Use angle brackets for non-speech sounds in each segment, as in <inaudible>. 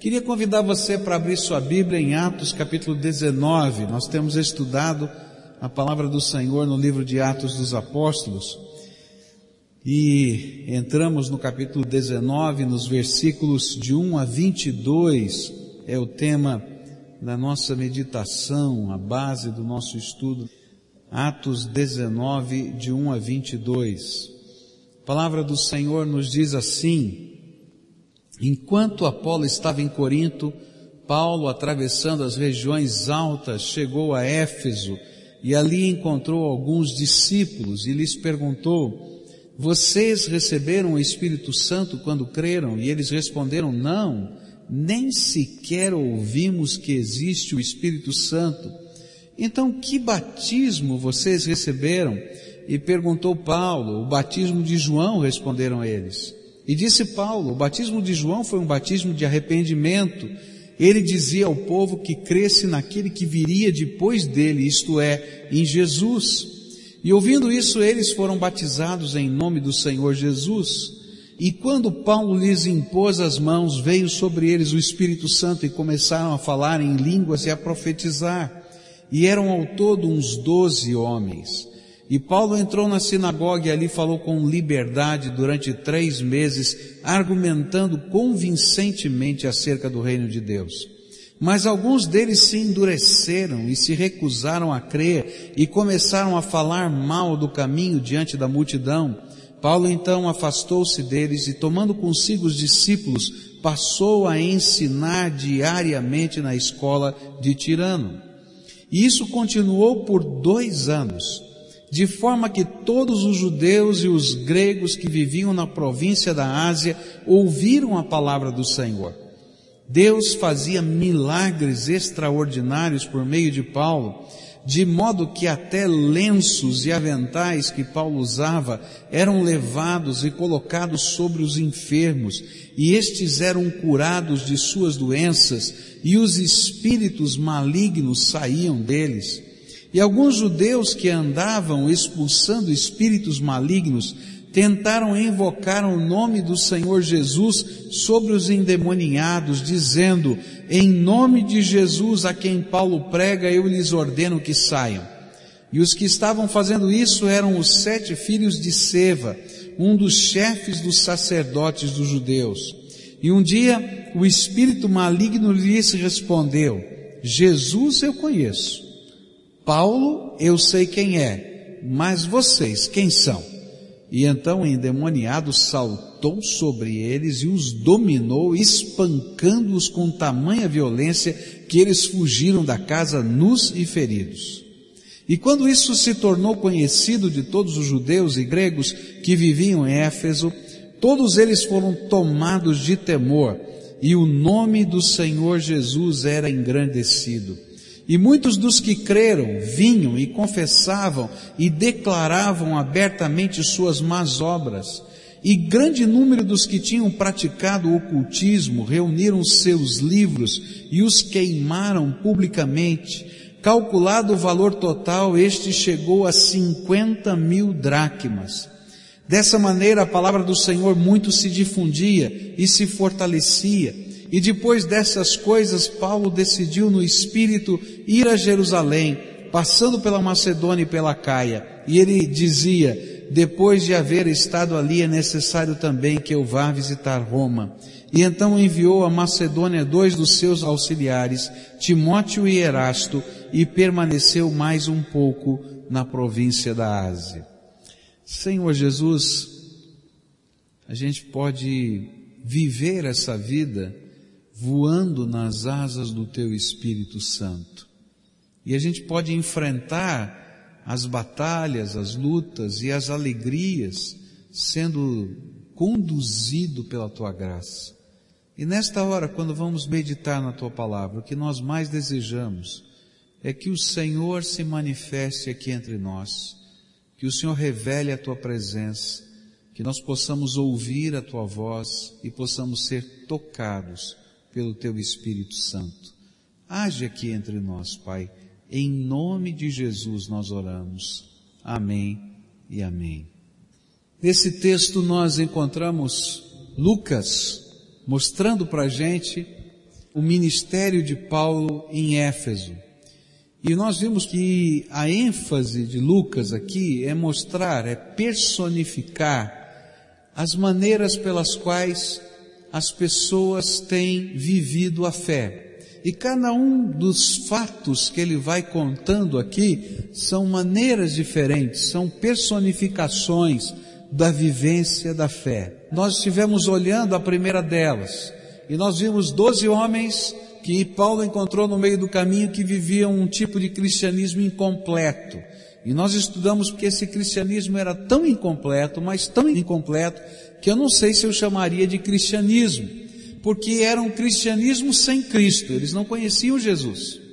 Queria convidar você para abrir sua Bíblia em Atos capítulo 19. Nós temos estudado a palavra do Senhor no livro de Atos dos Apóstolos. E entramos no capítulo 19, nos versículos de 1 a 22, é o tema da nossa meditação, a base do nosso estudo. Atos 19, de 1 a 22. A palavra do Senhor nos diz assim: Enquanto Apolo estava em Corinto, Paulo, atravessando as regiões altas, chegou a Éfeso e ali encontrou alguns discípulos e lhes perguntou: Vocês receberam o Espírito Santo quando creram? E eles responderam: Não, nem sequer ouvimos que existe o Espírito Santo. Então, que batismo vocês receberam? E perguntou Paulo, o batismo de João, responderam eles. E disse Paulo, o batismo de João foi um batismo de arrependimento. Ele dizia ao povo que cresce naquele que viria depois dele, isto é, em Jesus. E ouvindo isso, eles foram batizados em nome do Senhor Jesus. E quando Paulo lhes impôs as mãos, veio sobre eles o Espírito Santo e começaram a falar em línguas e a profetizar e eram ao todo uns doze homens. E Paulo entrou na sinagoga e ali falou com liberdade durante três meses, argumentando convincentemente acerca do reino de Deus. Mas alguns deles se endureceram e se recusaram a crer e começaram a falar mal do caminho diante da multidão. Paulo então afastou-se deles e tomando consigo os discípulos, passou a ensinar diariamente na escola de Tirano. E isso continuou por dois anos, de forma que todos os judeus e os gregos que viviam na província da Ásia ouviram a palavra do Senhor. Deus fazia milagres extraordinários por meio de Paulo, de modo que até lenços e aventais que Paulo usava eram levados e colocados sobre os enfermos, e estes eram curados de suas doenças, e os espíritos malignos saíam deles. E alguns judeus que andavam expulsando espíritos malignos tentaram invocar o nome do Senhor Jesus sobre os endemoniados, dizendo, em nome de Jesus a quem Paulo prega, eu lhes ordeno que saiam. E os que estavam fazendo isso eram os sete filhos de Seva, um dos chefes dos sacerdotes dos judeus. E um dia o espírito maligno lhes respondeu, Jesus eu conheço, Paulo eu sei quem é, mas vocês quem são? E então o endemoniado saltou sobre eles e os dominou, espancando-os com tamanha violência que eles fugiram da casa nus e feridos. E quando isso se tornou conhecido de todos os judeus e gregos que viviam em Éfeso, todos eles foram tomados de temor, e o nome do Senhor Jesus era engrandecido. E muitos dos que creram vinham e confessavam e declaravam abertamente suas más obras. E grande número dos que tinham praticado o ocultismo reuniram seus livros e os queimaram publicamente. Calculado o valor total, este chegou a 50 mil dracmas. Dessa maneira, a palavra do Senhor muito se difundia e se fortalecia e depois dessas coisas, Paulo decidiu no espírito ir a Jerusalém, passando pela Macedônia e pela Caia. E ele dizia, depois de haver estado ali, é necessário também que eu vá visitar Roma. E então enviou a Macedônia dois dos seus auxiliares, Timóteo e Erasto, e permaneceu mais um pouco na província da Ásia. Senhor Jesus, a gente pode viver essa vida voando nas asas do teu Espírito Santo. E a gente pode enfrentar as batalhas, as lutas e as alegrias sendo conduzido pela tua graça. E nesta hora, quando vamos meditar na tua palavra, o que nós mais desejamos é que o Senhor se manifeste aqui entre nós, que o Senhor revele a tua presença, que nós possamos ouvir a tua voz e possamos ser tocados pelo teu Espírito Santo. Age aqui entre nós, Pai. Em nome de Jesus nós oramos. Amém e amém. Nesse texto nós encontramos Lucas mostrando para a gente o ministério de Paulo em Éfeso. E nós vimos que a ênfase de Lucas aqui é mostrar, é personificar as maneiras pelas quais as pessoas têm vivido a fé. E cada um dos fatos que ele vai contando aqui são maneiras diferentes, são personificações da vivência da fé. Nós estivemos olhando a primeira delas e nós vimos doze homens que Paulo encontrou no meio do caminho que viviam um tipo de cristianismo incompleto. E nós estudamos porque esse cristianismo era tão incompleto, mas tão incompleto, que eu não sei se eu chamaria de cristianismo, porque era um cristianismo sem Cristo, eles não conheciam Jesus.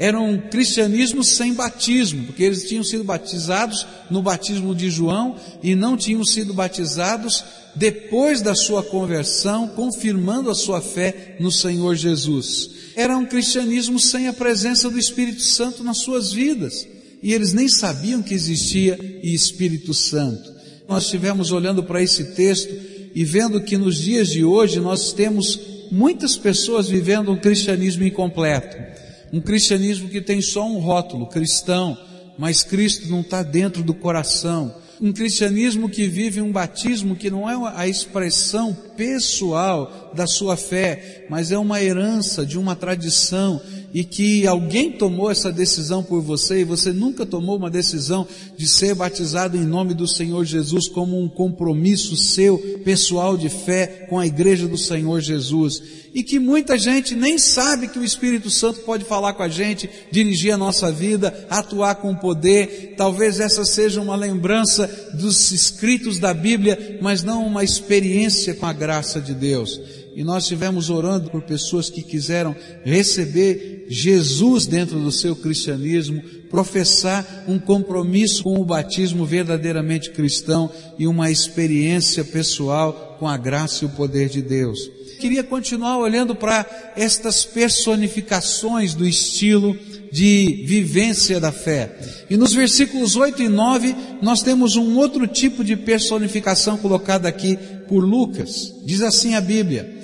Era um cristianismo sem batismo, porque eles tinham sido batizados no batismo de João e não tinham sido batizados depois da sua conversão, confirmando a sua fé no Senhor Jesus. Era um cristianismo sem a presença do Espírito Santo nas suas vidas. E eles nem sabiam que existia Espírito Santo. Nós estivemos olhando para esse texto e vendo que nos dias de hoje nós temos muitas pessoas vivendo um cristianismo incompleto um cristianismo que tem só um rótulo, cristão, mas Cristo não está dentro do coração. Um cristianismo que vive um batismo que não é a expressão pessoal da sua fé, mas é uma herança de uma tradição e que alguém tomou essa decisão por você e você nunca tomou uma decisão de ser batizado em nome do Senhor Jesus como um compromisso seu pessoal de fé com a igreja do Senhor Jesus e que muita gente nem sabe que o Espírito Santo pode falar com a gente, dirigir a nossa vida, atuar com poder. Talvez essa seja uma lembrança dos escritos da Bíblia, mas não uma experiência com a graça de Deus. E nós estivemos orando por pessoas que quiseram receber Jesus dentro do seu cristianismo, professar um compromisso com o batismo verdadeiramente cristão e uma experiência pessoal com a graça e o poder de Deus queria continuar olhando para estas personificações do estilo de vivência da fé. E nos versículos 8 e 9, nós temos um outro tipo de personificação colocada aqui por Lucas. Diz assim a Bíblia: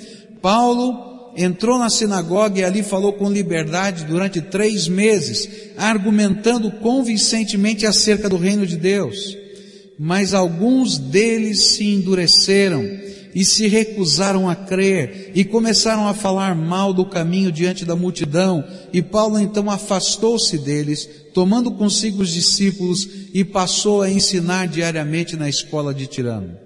Paulo entrou na sinagoga e ali falou com liberdade durante três meses, argumentando convincentemente acerca do reino de Deus. Mas alguns deles se endureceram e se recusaram a crer e começaram a falar mal do caminho diante da multidão. E Paulo então afastou-se deles, tomando consigo os discípulos e passou a ensinar diariamente na escola de Tirano.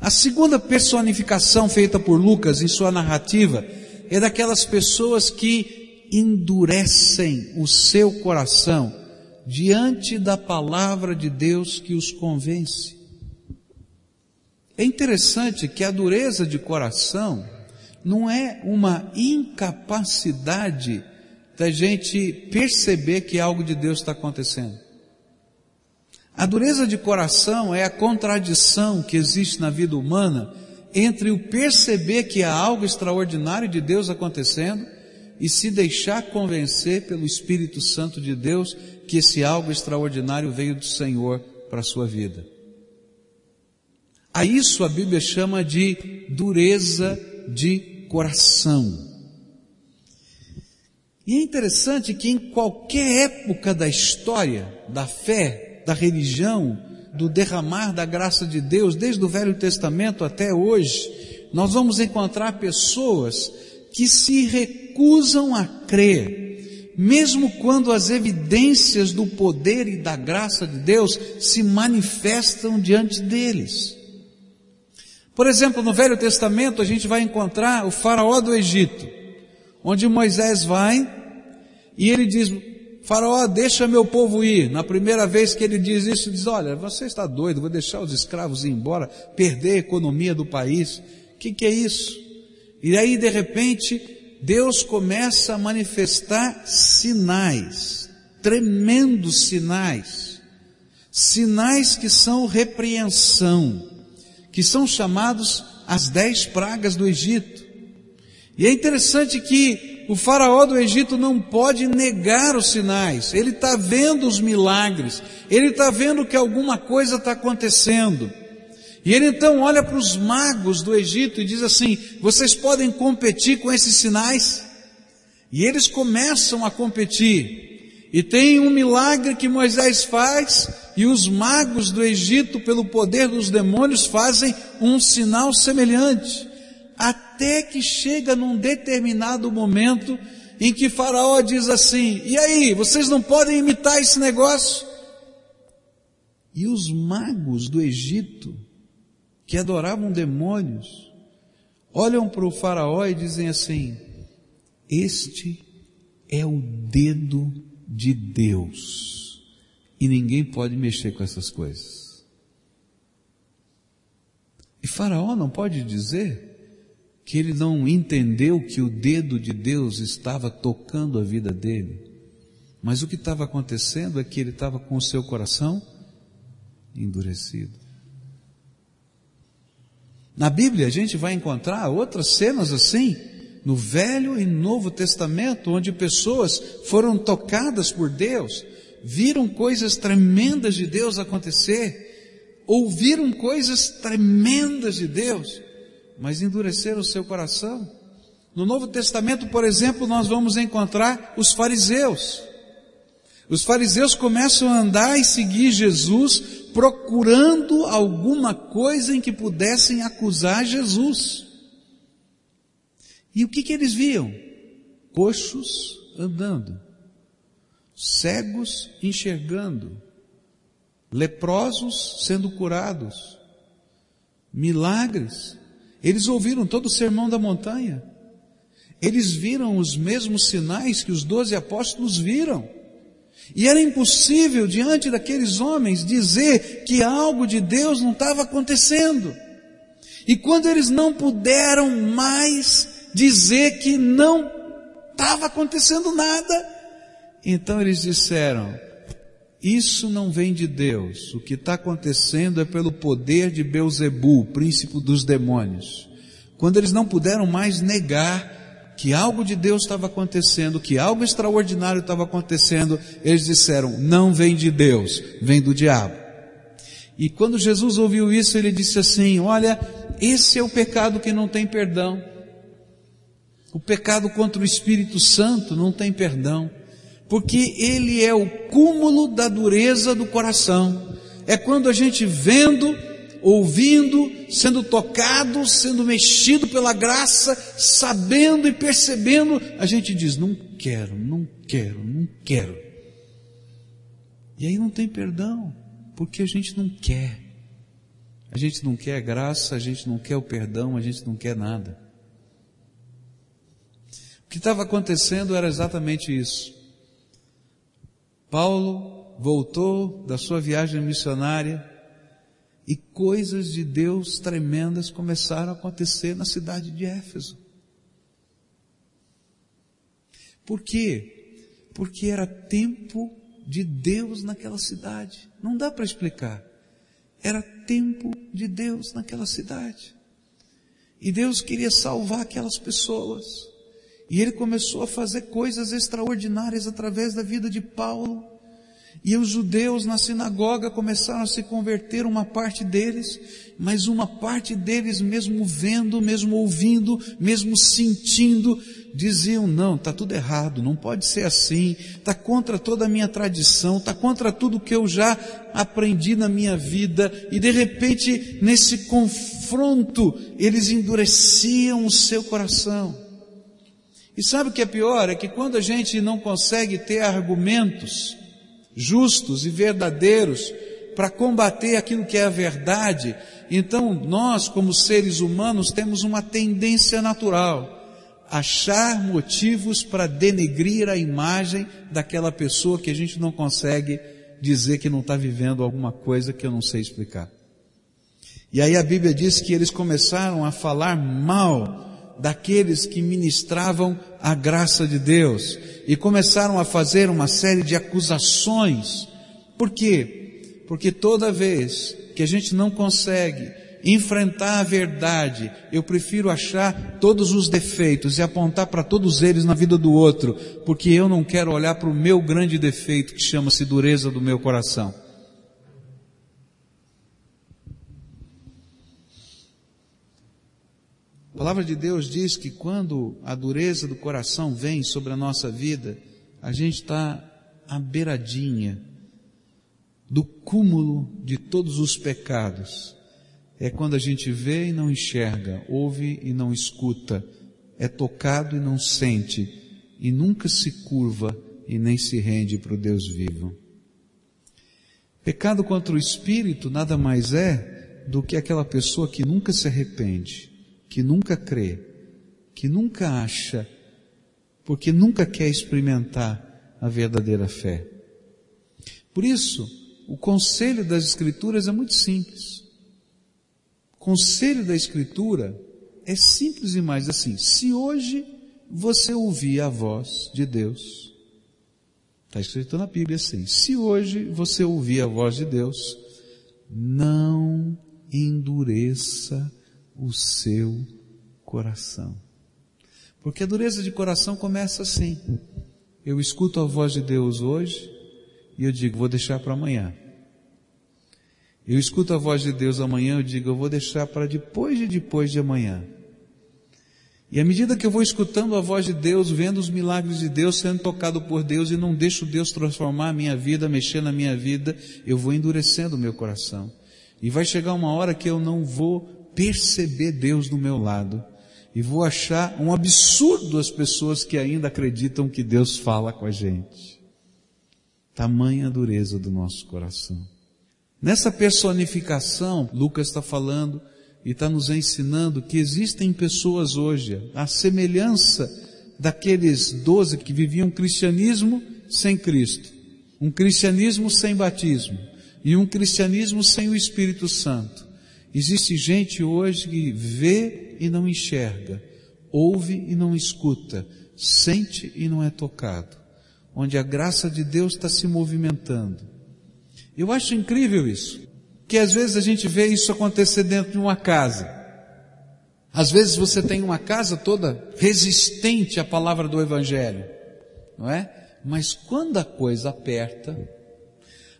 A segunda personificação feita por Lucas em sua narrativa é daquelas pessoas que endurecem o seu coração diante da palavra de Deus que os convence. É interessante que a dureza de coração não é uma incapacidade da gente perceber que algo de Deus está acontecendo. A dureza de coração é a contradição que existe na vida humana entre o perceber que há algo extraordinário de Deus acontecendo e se deixar convencer pelo Espírito Santo de Deus que esse algo extraordinário veio do Senhor para a sua vida. A isso a Bíblia chama de dureza de coração. E é interessante que em qualquer época da história, da fé, da religião, do derramar da graça de Deus, desde o Velho Testamento até hoje, nós vamos encontrar pessoas que se recusam a crer, mesmo quando as evidências do poder e da graça de Deus se manifestam diante deles. Por exemplo, no Velho Testamento a gente vai encontrar o faraó do Egito, onde Moisés vai e ele diz, faraó, deixa meu povo ir. Na primeira vez que ele diz isso, diz, olha, você está doido, vou deixar os escravos ir embora, perder a economia do país. O que, que é isso? E aí, de repente, Deus começa a manifestar sinais, tremendos sinais, sinais que são repreensão que são chamados as dez pragas do Egito. E é interessante que o faraó do Egito não pode negar os sinais, ele está vendo os milagres, ele está vendo que alguma coisa está acontecendo. E ele então olha para os magos do Egito e diz assim: vocês podem competir com esses sinais? E eles começam a competir. E tem um milagre que Moisés faz, e os magos do Egito, pelo poder dos demônios, fazem um sinal semelhante. Até que chega num determinado momento em que Faraó diz assim: E aí, vocês não podem imitar esse negócio? E os magos do Egito, que adoravam demônios, olham para o Faraó e dizem assim: Este é o dedo de Deus, e ninguém pode mexer com essas coisas. E Faraó não pode dizer que ele não entendeu que o dedo de Deus estava tocando a vida dele, mas o que estava acontecendo é que ele estava com o seu coração endurecido. Na Bíblia a gente vai encontrar outras cenas assim, no Velho e Novo Testamento, onde pessoas foram tocadas por Deus, viram coisas tremendas de Deus acontecer, ouviram coisas tremendas de Deus, mas endureceram o seu coração. No Novo Testamento, por exemplo, nós vamos encontrar os fariseus. Os fariseus começam a andar e seguir Jesus, procurando alguma coisa em que pudessem acusar Jesus. E o que, que eles viam? Coxos andando, cegos enxergando, leprosos sendo curados, milagres. Eles ouviram todo o sermão da montanha. Eles viram os mesmos sinais que os doze apóstolos viram. E era impossível, diante daqueles homens, dizer que algo de Deus não estava acontecendo. E quando eles não puderam mais dizer que não estava acontecendo nada, então eles disseram: Isso não vem de Deus, o que está acontecendo é pelo poder de Beuzebu, príncipe dos demônios. Quando eles não puderam mais negar que algo de Deus estava acontecendo, que algo extraordinário estava acontecendo, eles disseram: não vem de Deus, vem do diabo. E quando Jesus ouviu isso, ele disse assim: Olha, esse é o pecado que não tem perdão. O pecado contra o Espírito Santo não tem perdão, porque ele é o cúmulo da dureza do coração. É quando a gente vendo ouvindo, sendo tocado, sendo mexido pela graça, sabendo e percebendo, a gente diz: não quero, não quero, não quero. E aí não tem perdão, porque a gente não quer. A gente não quer a graça, a gente não quer o perdão, a gente não quer nada. O que estava acontecendo era exatamente isso. Paulo voltou da sua viagem missionária, e coisas de Deus tremendas começaram a acontecer na cidade de Éfeso. Por quê? Porque era tempo de Deus naquela cidade. Não dá para explicar. Era tempo de Deus naquela cidade. E Deus queria salvar aquelas pessoas. E ele começou a fazer coisas extraordinárias através da vida de Paulo. E os judeus na sinagoga começaram a se converter, uma parte deles, mas uma parte deles, mesmo vendo, mesmo ouvindo, mesmo sentindo, diziam: não, está tudo errado, não pode ser assim, está contra toda a minha tradição, está contra tudo que eu já aprendi na minha vida, e de repente, nesse confronto, eles endureciam o seu coração. E sabe o que é pior? É que quando a gente não consegue ter argumentos, justos e verdadeiros para combater aquilo que é a verdade, então nós, como seres humanos, temos uma tendência natural achar motivos para denegrir a imagem daquela pessoa que a gente não consegue dizer que não está vivendo alguma coisa que eu não sei explicar. E aí a Bíblia diz que eles começaram a falar mal daqueles que ministravam a graça de Deus e começaram a fazer uma série de acusações. Por quê? Porque toda vez que a gente não consegue enfrentar a verdade, eu prefiro achar todos os defeitos e apontar para todos eles na vida do outro, porque eu não quero olhar para o meu grande defeito que chama-se dureza do meu coração. A palavra de Deus diz que quando a dureza do coração vem sobre a nossa vida, a gente está à beiradinha do cúmulo de todos os pecados. É quando a gente vê e não enxerga, ouve e não escuta, é tocado e não sente, e nunca se curva e nem se rende para o Deus vivo. Pecado contra o espírito nada mais é do que aquela pessoa que nunca se arrepende, que nunca crê, que nunca acha, porque nunca quer experimentar a verdadeira fé. Por isso, o conselho das Escrituras é muito simples. O conselho da Escritura é simples demais assim. Se hoje você ouvir a voz de Deus, está escrito na Bíblia assim: se hoje você ouvir a voz de Deus, não endureça o seu coração. Porque a dureza de coração começa assim. Eu escuto a voz de Deus hoje e eu digo, vou deixar para amanhã. Eu escuto a voz de Deus amanhã, eu digo, eu vou deixar para depois de depois de amanhã. E à medida que eu vou escutando a voz de Deus, vendo os milagres de Deus, sendo tocado por Deus e não deixo Deus transformar a minha vida, mexer na minha vida, eu vou endurecendo o meu coração. E vai chegar uma hora que eu não vou perceber Deus do meu lado. E vou achar um absurdo as pessoas que ainda acreditam que Deus fala com a gente. Tamanha dureza do nosso coração. Nessa personificação, Lucas está falando e está nos ensinando que existem pessoas hoje, a semelhança daqueles doze que viviam um cristianismo sem Cristo, um cristianismo sem batismo e um cristianismo sem o Espírito Santo. Existe gente hoje que vê e não enxerga, ouve e não escuta, sente e não é tocado, onde a graça de Deus está se movimentando eu acho incrível isso. Que às vezes a gente vê isso acontecer dentro de uma casa. Às vezes você tem uma casa toda resistente à palavra do Evangelho, não é? Mas quando a coisa aperta,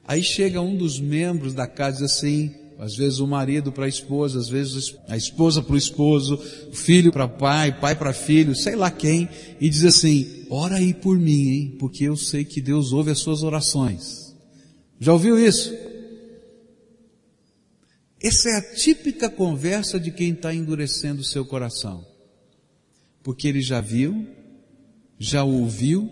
aí chega um dos membros da casa e diz assim, às vezes o marido para a esposa, às vezes a esposa para o esposo, filho para pai, pai para filho, sei lá quem, e diz assim, ora aí por mim, hein, porque eu sei que Deus ouve as suas orações. Já ouviu isso? Essa é a típica conversa de quem está endurecendo o seu coração. Porque ele já viu, já ouviu,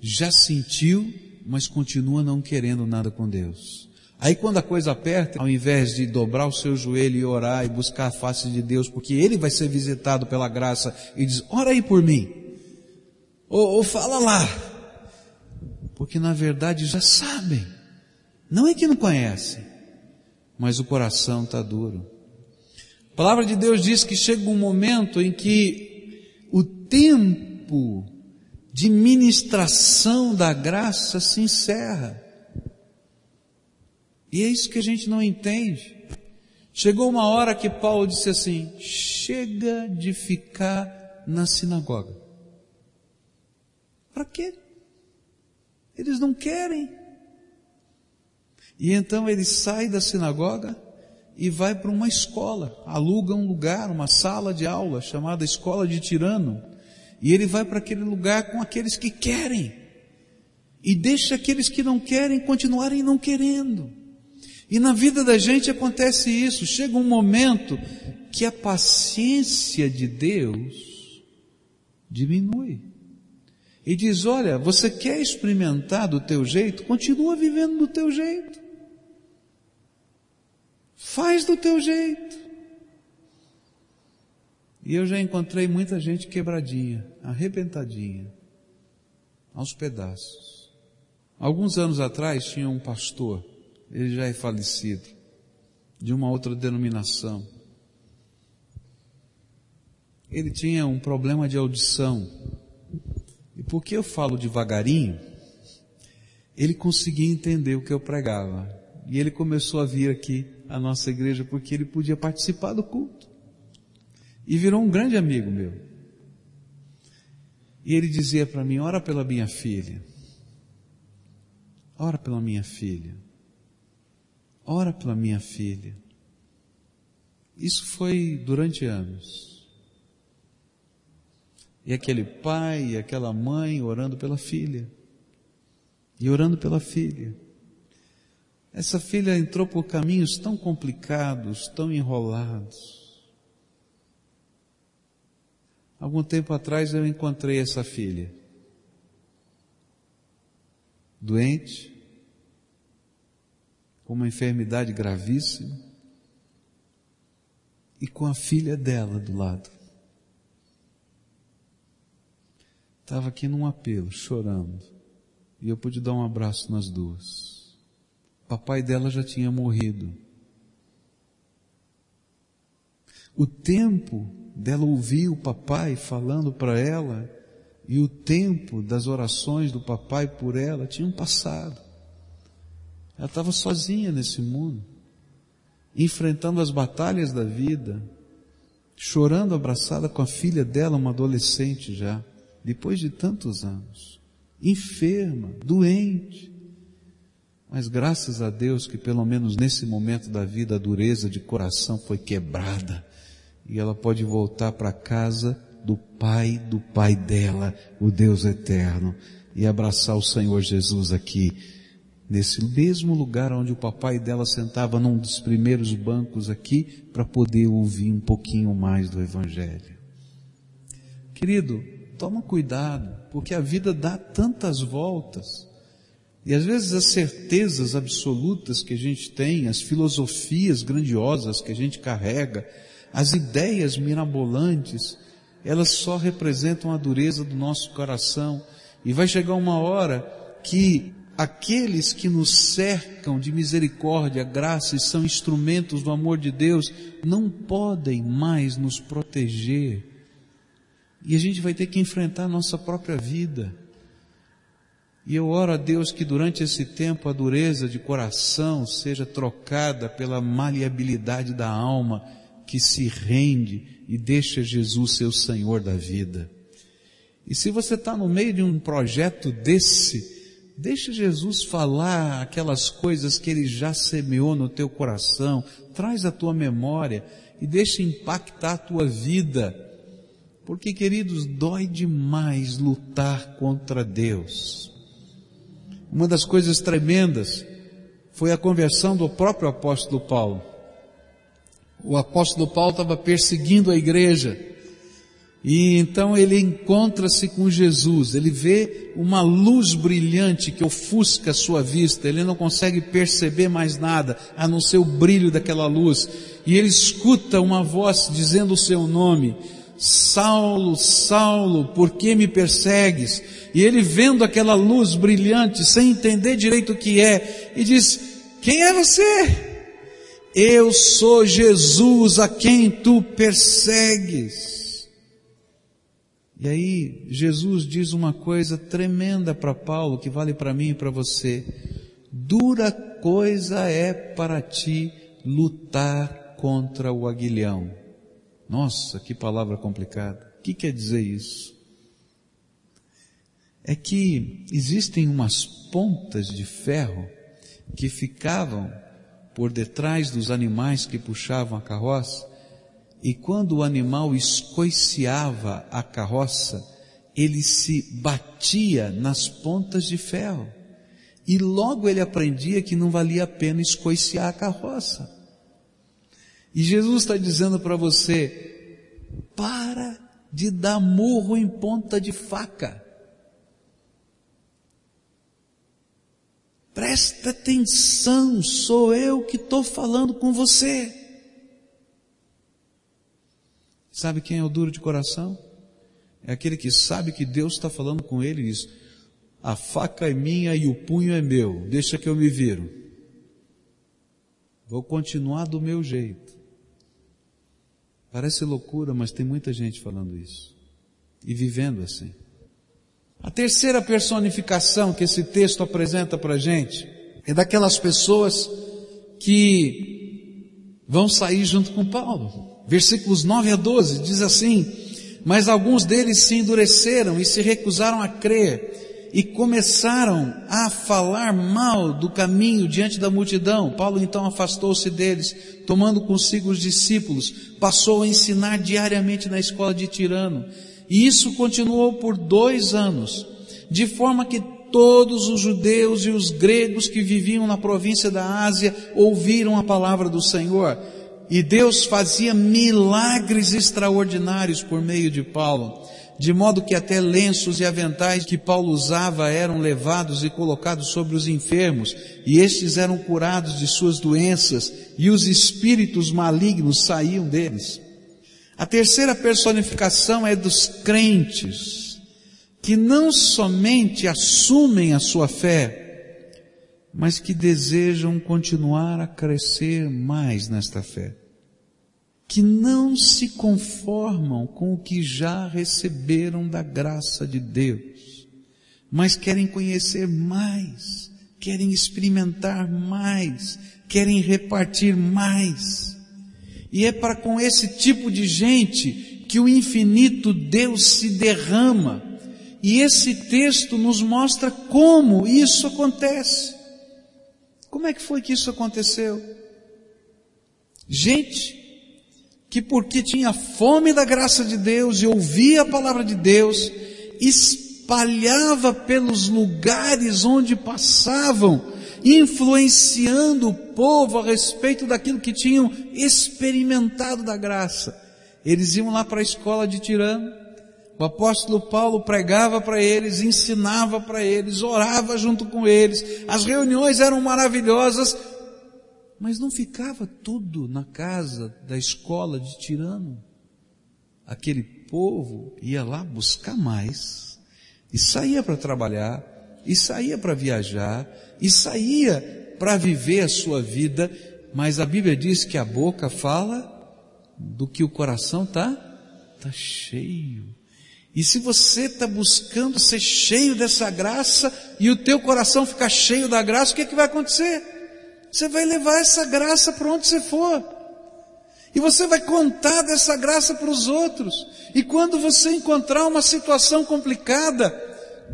já sentiu, mas continua não querendo nada com Deus. Aí quando a coisa aperta, ao invés de dobrar o seu joelho e orar e buscar a face de Deus, porque ele vai ser visitado pela graça e diz, ora aí por mim. Ou, ou fala lá. Porque na verdade já sabem. Não é que não conhece, mas o coração está duro. A palavra de Deus diz que chega um momento em que o tempo de ministração da graça se encerra. E é isso que a gente não entende. Chegou uma hora que Paulo disse assim: chega de ficar na sinagoga. Para quê? Eles não querem. E então ele sai da sinagoga e vai para uma escola, aluga um lugar, uma sala de aula chamada Escola de Tirano. E ele vai para aquele lugar com aqueles que querem. E deixa aqueles que não querem continuarem não querendo. E na vida da gente acontece isso. Chega um momento que a paciência de Deus diminui. E diz: Olha, você quer experimentar do teu jeito? Continua vivendo do teu jeito. Faz do teu jeito. E eu já encontrei muita gente quebradinha, arrebentadinha, aos pedaços. Alguns anos atrás tinha um pastor, ele já é falecido, de uma outra denominação. Ele tinha um problema de audição. E porque eu falo devagarinho, ele conseguia entender o que eu pregava. E ele começou a vir aqui a nossa igreja porque ele podia participar do culto. E virou um grande amigo meu. E ele dizia para mim: ora pela minha filha. Ora pela minha filha. Ora pela minha filha. Isso foi durante anos. E aquele pai e aquela mãe orando pela filha. E orando pela filha. Essa filha entrou por caminhos tão complicados, tão enrolados. Algum tempo atrás eu encontrei essa filha. Doente, com uma enfermidade gravíssima, e com a filha dela do lado. Estava aqui num apelo, chorando, e eu pude dar um abraço nas duas. O papai dela já tinha morrido. O tempo dela ouvir o papai falando para ela e o tempo das orações do papai por ela tinham passado. Ela estava sozinha nesse mundo, enfrentando as batalhas da vida, chorando abraçada com a filha dela, uma adolescente já, depois de tantos anos, enferma, doente. Mas graças a Deus que pelo menos nesse momento da vida a dureza de coração foi quebrada. E ela pode voltar para casa do Pai do Pai dela, o Deus eterno, e abraçar o Senhor Jesus aqui, nesse mesmo lugar onde o papai dela sentava num dos primeiros bancos aqui, para poder ouvir um pouquinho mais do Evangelho. Querido, toma cuidado, porque a vida dá tantas voltas. E às vezes as certezas absolutas que a gente tem, as filosofias grandiosas que a gente carrega, as ideias mirabolantes, elas só representam a dureza do nosso coração. E vai chegar uma hora que aqueles que nos cercam de misericórdia, graça e são instrumentos do amor de Deus, não podem mais nos proteger. E a gente vai ter que enfrentar a nossa própria vida. E eu oro a Deus que durante esse tempo a dureza de coração seja trocada pela maleabilidade da alma que se rende e deixa Jesus ser o Senhor da vida. E se você está no meio de um projeto desse, deixa Jesus falar aquelas coisas que Ele já semeou no teu coração, traz a tua memória e deixa impactar a tua vida. Porque, queridos, dói demais lutar contra Deus. Uma das coisas tremendas foi a conversão do próprio apóstolo Paulo o apóstolo Paulo estava perseguindo a igreja. E então ele encontra-se com Jesus, ele vê uma luz brilhante que ofusca a sua vista, ele não consegue perceber mais nada, a não ser o brilho daquela luz. E ele escuta uma voz dizendo o seu nome, Saulo, Saulo, por que me persegues? E ele vendo aquela luz brilhante, sem entender direito o que é, e diz, quem é você? Eu sou Jesus a quem tu persegues. E aí, Jesus diz uma coisa tremenda para Paulo, que vale para mim e para você. Dura coisa é para ti lutar contra o aguilhão. Nossa, que palavra complicada. O que quer dizer isso? É que existem umas pontas de ferro que ficavam por detrás dos animais que puxavam a carroça, e quando o animal escoiciava a carroça, ele se batia nas pontas de ferro. E logo ele aprendia que não valia a pena escoiciar a carroça. E Jesus está dizendo para você, para de dar murro em ponta de faca. Presta atenção, sou eu que estou falando com você. Sabe quem é o duro de coração? É aquele que sabe que Deus está falando com ele e diz, a faca é minha e o punho é meu, deixa que eu me viro. Vou continuar do meu jeito. Parece loucura, mas tem muita gente falando isso. E vivendo assim. A terceira personificação que esse texto apresenta para a gente é daquelas pessoas que vão sair junto com Paulo. Versículos 9 a 12 diz assim: Mas alguns deles se endureceram e se recusaram a crer e começaram a falar mal do caminho diante da multidão. Paulo então afastou-se deles, tomando consigo os discípulos, passou a ensinar diariamente na escola de Tirano E isso continuou por dois anos, de forma que todos os judeus e os gregos que viviam na província da Ásia ouviram a palavra do Senhor. E Deus fazia milagres extraordinários por meio de Paulo, de modo que até lenços e aventais que Paulo usava eram levados e colocados sobre os enfermos, e estes eram curados de suas doenças, e os espíritos malignos saíam deles. A terceira personificação é dos crentes, que não somente assumem a sua fé, mas que desejam continuar a crescer mais nesta fé. Que não se conformam com o que já receberam da graça de Deus, mas querem conhecer mais, querem experimentar mais, querem repartir mais. E é para com esse tipo de gente que o infinito Deus se derrama. E esse texto nos mostra como isso acontece. Como é que foi que isso aconteceu? Gente que porque tinha fome da graça de Deus e ouvia a palavra de Deus, espalhava pelos lugares onde passavam, influenciando o povo a respeito daquilo que tinham experimentado da graça. Eles iam lá para a escola de Tirano, o apóstolo Paulo pregava para eles, ensinava para eles, orava junto com eles, as reuniões eram maravilhosas, mas não ficava tudo na casa da escola de Tirano. Aquele povo ia lá buscar mais, e saía para trabalhar, e saía para viajar, e saía para viver a sua vida, mas a Bíblia diz que a boca fala do que o coração tá, tá cheio. E se você está buscando ser cheio dessa graça e o teu coração ficar cheio da graça, o que, é que vai acontecer? Você vai levar essa graça para onde você for. E você vai contar dessa graça para os outros. E quando você encontrar uma situação complicada,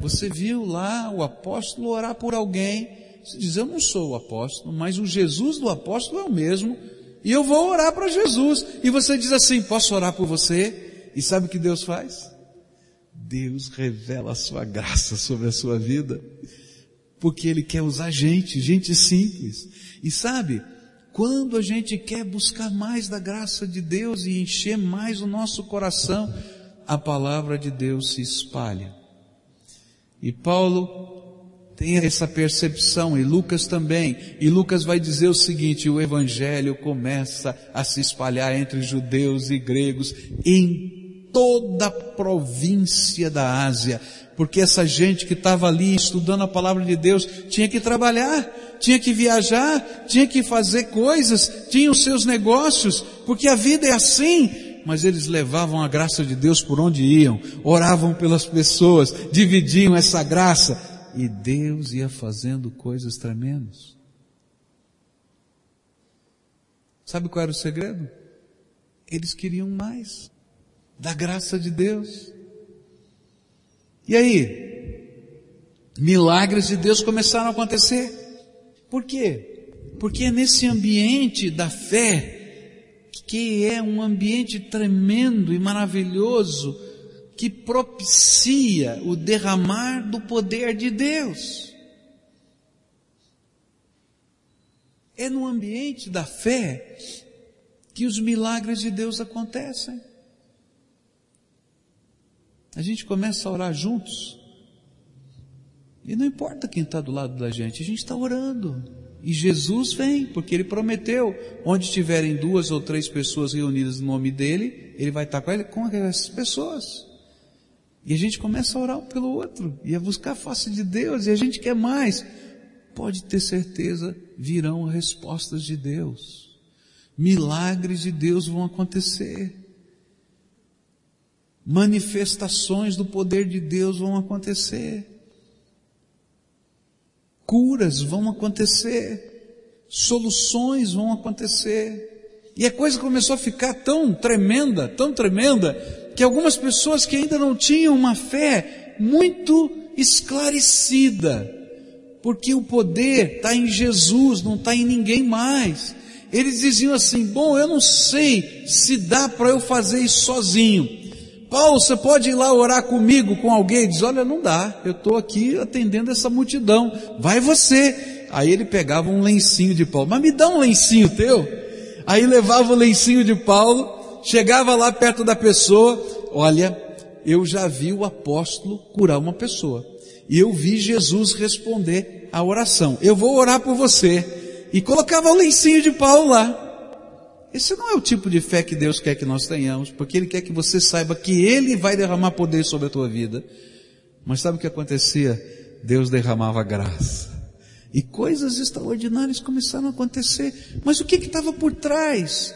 você viu lá o apóstolo orar por alguém. Você diz, eu não sou o apóstolo, mas o Jesus do apóstolo é o mesmo. E eu vou orar para Jesus. E você diz assim, posso orar por você? E sabe o que Deus faz? Deus revela a sua graça sobre a sua vida, porque Ele quer usar gente, gente simples. E sabe, quando a gente quer buscar mais da graça de Deus e encher mais o nosso coração, a palavra de Deus se espalha. E Paulo tem essa percepção, e Lucas também. E Lucas vai dizer o seguinte: o evangelho começa a se espalhar entre judeus e gregos em toda a província da Ásia, porque essa gente que estava ali estudando a palavra de Deus tinha que trabalhar, tinha que viajar, tinha que fazer coisas, tinha os seus negócios, porque a vida é assim. Mas eles levavam a graça de Deus por onde iam, oravam pelas pessoas, dividiam essa graça e Deus ia fazendo coisas tremendas. Sabe qual era o segredo? Eles queriam mais da graça de Deus. E aí? Milagres de Deus começaram a acontecer. Por quê? Porque é nesse ambiente da fé, que é um ambiente tremendo e maravilhoso, que propicia o derramar do poder de Deus. É no ambiente da fé que os milagres de Deus acontecem. A gente começa a orar juntos. E não importa quem está do lado da gente, a gente está orando. E Jesus vem, porque Ele prometeu, onde tiverem duas ou três pessoas reunidas no nome dEle, Ele vai estar com, ele, com essas pessoas. E a gente começa a orar um pelo outro, e a buscar a face de Deus, e a gente quer mais. Pode ter certeza, virão respostas de Deus. Milagres de Deus vão acontecer manifestações do poder de Deus vão acontecer. Curas vão acontecer. Soluções vão acontecer. E a coisa começou a ficar tão tremenda, tão tremenda, que algumas pessoas que ainda não tinham uma fé muito esclarecida, porque o poder está em Jesus, não está em ninguém mais. Eles diziam assim: bom, eu não sei se dá para eu fazer isso sozinho, Paulo, você pode ir lá orar comigo, com alguém? Diz, olha, não dá, eu estou aqui atendendo essa multidão, vai você. Aí ele pegava um lencinho de Paulo, mas me dá um lencinho teu. Aí levava o lencinho de Paulo, chegava lá perto da pessoa, olha, eu já vi o apóstolo curar uma pessoa. E eu vi Jesus responder a oração. Eu vou orar por você. E colocava o lencinho de Paulo lá. Esse não é o tipo de fé que Deus quer que nós tenhamos, porque Ele quer que você saiba que Ele vai derramar poder sobre a tua vida. Mas sabe o que acontecia? Deus derramava graça. E coisas extraordinárias começaram a acontecer. Mas o que estava por trás?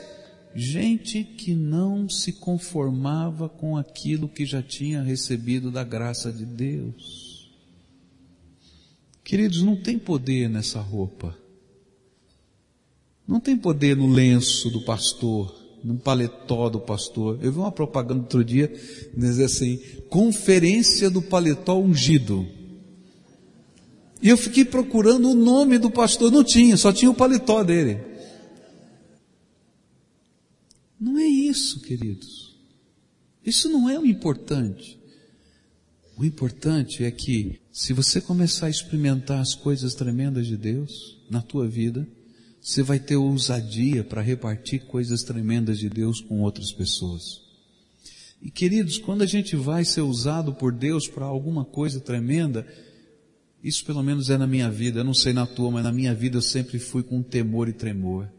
Gente que não se conformava com aquilo que já tinha recebido da graça de Deus. Queridos, não tem poder nessa roupa. Não tem poder no lenço do pastor, no paletó do pastor. Eu vi uma propaganda outro dia, dizendo assim, conferência do paletó ungido. E eu fiquei procurando o nome do pastor, não tinha, só tinha o paletó dele. Não é isso, queridos. Isso não é o importante. O importante é que, se você começar a experimentar as coisas tremendas de Deus na tua vida, você vai ter ousadia para repartir coisas tremendas de Deus com outras pessoas. E queridos, quando a gente vai ser usado por Deus para alguma coisa tremenda, isso pelo menos é na minha vida, eu não sei na tua, mas na minha vida eu sempre fui com temor e tremor.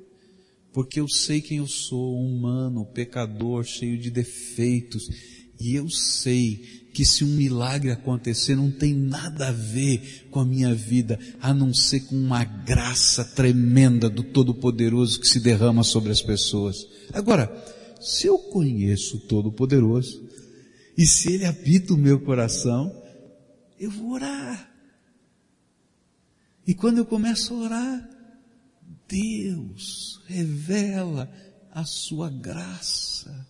Porque eu sei quem eu sou, humano, pecador, cheio de defeitos, e eu sei que se um milagre acontecer não tem nada a ver com a minha vida, a não ser com uma graça tremenda do Todo-Poderoso que se derrama sobre as pessoas. Agora, se eu conheço o Todo-Poderoso, e se Ele habita o meu coração, eu vou orar. E quando eu começo a orar, Deus revela a sua graça.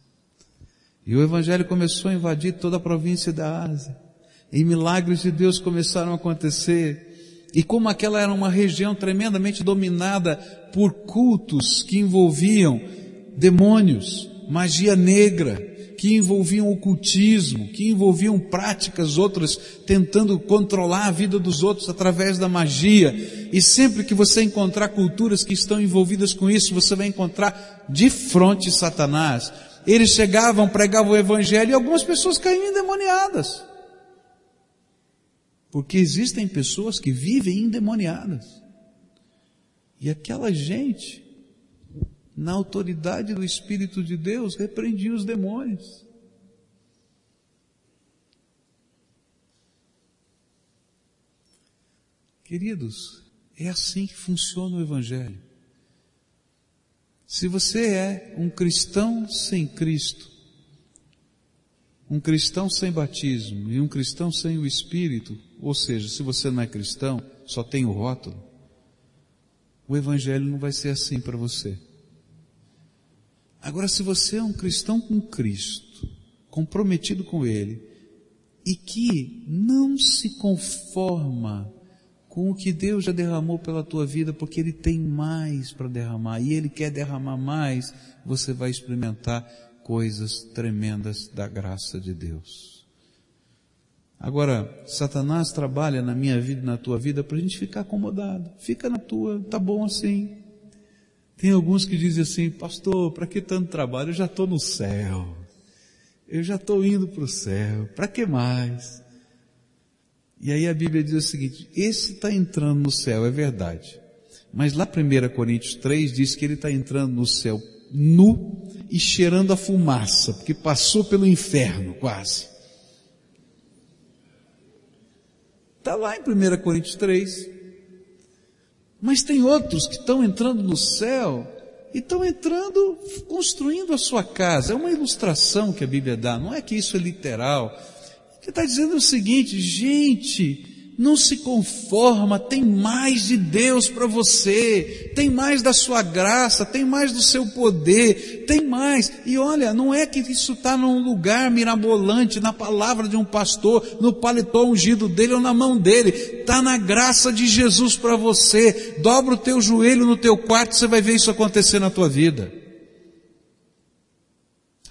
E o Evangelho começou a invadir toda a província da Ásia. E milagres de Deus começaram a acontecer. E como aquela era uma região tremendamente dominada por cultos que envolviam demônios, magia negra, que envolviam ocultismo, que envolviam práticas outras tentando controlar a vida dos outros através da magia. E sempre que você encontrar culturas que estão envolvidas com isso, você vai encontrar de frente Satanás. Eles chegavam, pregavam o evangelho e algumas pessoas caíam endemoniadas. Porque existem pessoas que vivem endemoniadas. E aquela gente, na autoridade do Espírito de Deus, repreendia os demônios. Queridos, é assim que funciona o Evangelho. Se você é um cristão sem Cristo, um cristão sem batismo e um cristão sem o Espírito, ou seja, se você não é cristão, só tem o rótulo, o Evangelho não vai ser assim para você. Agora, se você é um cristão com Cristo, comprometido com Ele, e que não se conforma com o que Deus já derramou pela tua vida, porque Ele tem mais para derramar e Ele quer derramar mais, você vai experimentar coisas tremendas da graça de Deus. Agora, Satanás trabalha na minha vida e na tua vida para a gente ficar acomodado. Fica na tua, tá bom assim. Tem alguns que dizem assim, pastor, para que tanto trabalho? Eu já estou no céu. Eu já estou indo para o céu. Para que mais? E aí a Bíblia diz o seguinte, esse está entrando no céu, é verdade. Mas lá 1 Coríntios 3 diz que ele está entrando no céu nu e cheirando a fumaça, porque passou pelo inferno quase. Está lá em 1 Coríntios 3. Mas tem outros que estão entrando no céu e estão entrando, construindo a sua casa. É uma ilustração que a Bíblia dá, não é que isso é literal. Ele está dizendo o seguinte, gente, não se conforma, tem mais de Deus para você, tem mais da sua graça, tem mais do seu poder, tem mais. E olha, não é que isso está num lugar mirabolante, na palavra de um pastor, no paletó ungido dele ou na mão dele, está na graça de Jesus para você. Dobra o teu joelho no teu quarto, você vai ver isso acontecer na tua vida.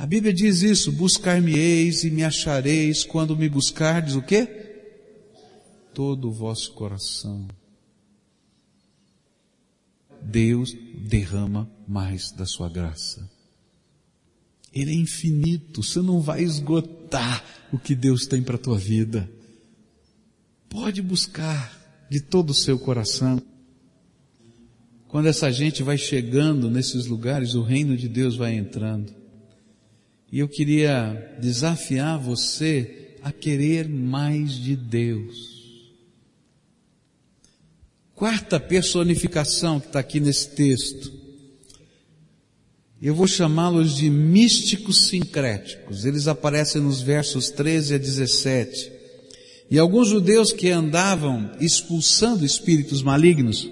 A Bíblia diz isso, buscar-me-eis e me achareis quando me buscardes o quê? Todo o vosso coração. Deus derrama mais da sua graça. Ele é infinito, você não vai esgotar o que Deus tem para a tua vida. Pode buscar de todo o seu coração. Quando essa gente vai chegando nesses lugares, o reino de Deus vai entrando. E eu queria desafiar você a querer mais de Deus. Quarta personificação que está aqui nesse texto. Eu vou chamá-los de místicos sincréticos. Eles aparecem nos versos 13 a 17. E alguns judeus que andavam expulsando espíritos malignos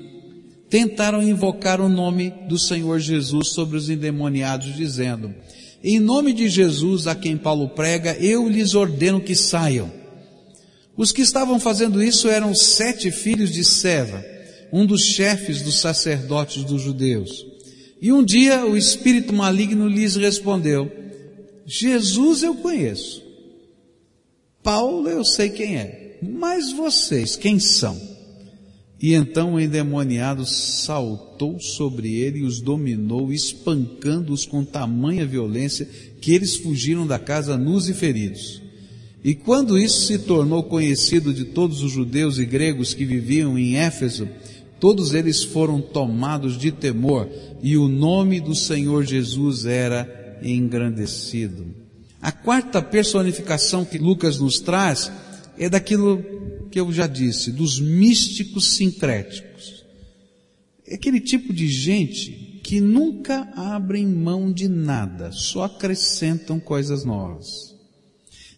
tentaram invocar o nome do Senhor Jesus sobre os endemoniados, dizendo: em nome de Jesus, a quem Paulo prega, eu lhes ordeno que saiam. Os que estavam fazendo isso eram sete filhos de Seva, um dos chefes dos sacerdotes dos judeus. E um dia o espírito maligno lhes respondeu: Jesus eu conheço. Paulo eu sei quem é. Mas vocês, quem são? E então o endemoniado saltou sobre ele e os dominou, espancando-os com tamanha violência que eles fugiram da casa nus e feridos. E quando isso se tornou conhecido de todos os judeus e gregos que viviam em Éfeso, todos eles foram tomados de temor e o nome do Senhor Jesus era engrandecido. A quarta personificação que Lucas nos traz é daquilo que eu já disse, dos místicos sincréticos. É aquele tipo de gente que nunca abrem mão de nada, só acrescentam coisas novas.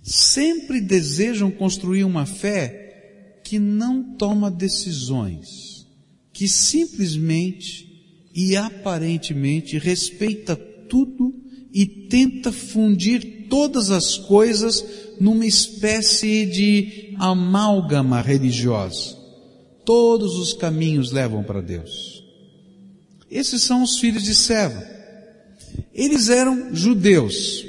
Sempre desejam construir uma fé que não toma decisões, que simplesmente e aparentemente respeita tudo e tenta fundir todas as coisas numa espécie de amálgama religiosa. Todos os caminhos levam para Deus. Esses são os filhos de Seva. Eles eram judeus,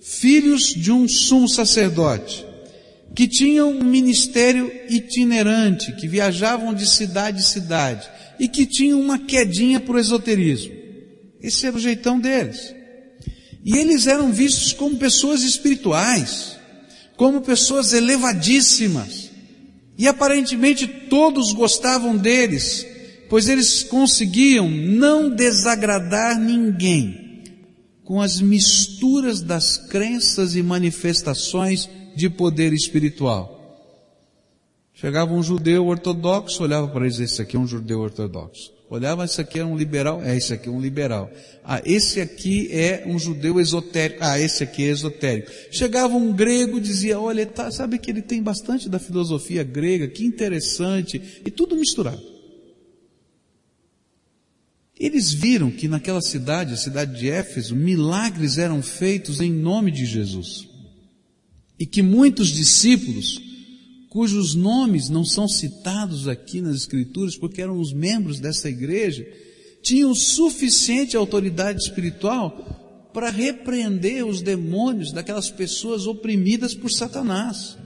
filhos de um sumo sacerdote, que tinham um ministério itinerante, que viajavam de cidade em cidade e que tinham uma quedinha para o esoterismo. Esse era o jeitão deles. E eles eram vistos como pessoas espirituais, como pessoas elevadíssimas. E aparentemente todos gostavam deles, pois eles conseguiam não desagradar ninguém com as misturas das crenças e manifestações de poder espiritual. Chegava um judeu ortodoxo, olhava para eles, esse aqui é um judeu ortodoxo. Olhava, esse aqui é um liberal, é, esse aqui é um liberal. Ah, esse aqui é um judeu esotérico, ah, esse aqui é esotérico. Chegava um grego, dizia, olha, tá, sabe que ele tem bastante da filosofia grega, que interessante, e tudo misturado. Eles viram que naquela cidade, a cidade de Éfeso, milagres eram feitos em nome de Jesus. E que muitos discípulos, cujos nomes não são citados aqui nas Escrituras, porque eram os membros dessa igreja, tinham suficiente autoridade espiritual para repreender os demônios daquelas pessoas oprimidas por Satanás.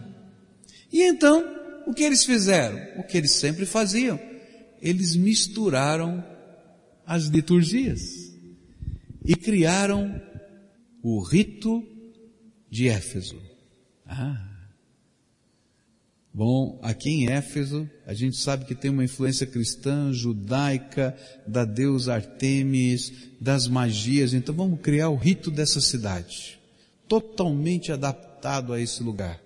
E então, o que eles fizeram? O que eles sempre faziam? Eles misturaram as liturgias e criaram o rito de Éfeso. Ah, Bom, aqui em Éfeso, a gente sabe que tem uma influência cristã, judaica, da deusa Artemis, das magias, então vamos criar o rito dessa cidade, totalmente adaptado a esse lugar.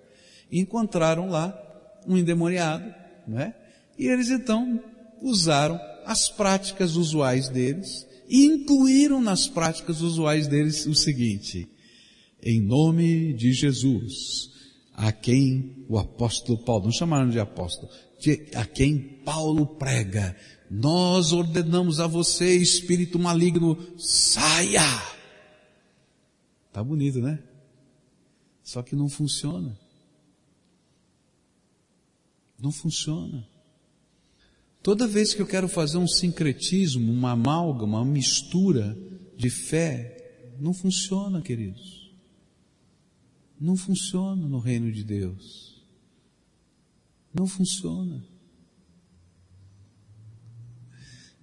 encontraram lá um endemoniado, né? E eles então usaram as práticas usuais deles e incluíram nas práticas usuais deles o seguinte: em nome de Jesus, a quem o apóstolo Paulo, não chamaram de apóstolo, a quem Paulo prega, nós ordenamos a você, espírito maligno, saia! Tá bonito, né? Só que não funciona. Não funciona. Toda vez que eu quero fazer um sincretismo, uma amálgama, uma mistura de fé, não funciona, queridos. Não funciona no reino de Deus. Não funciona.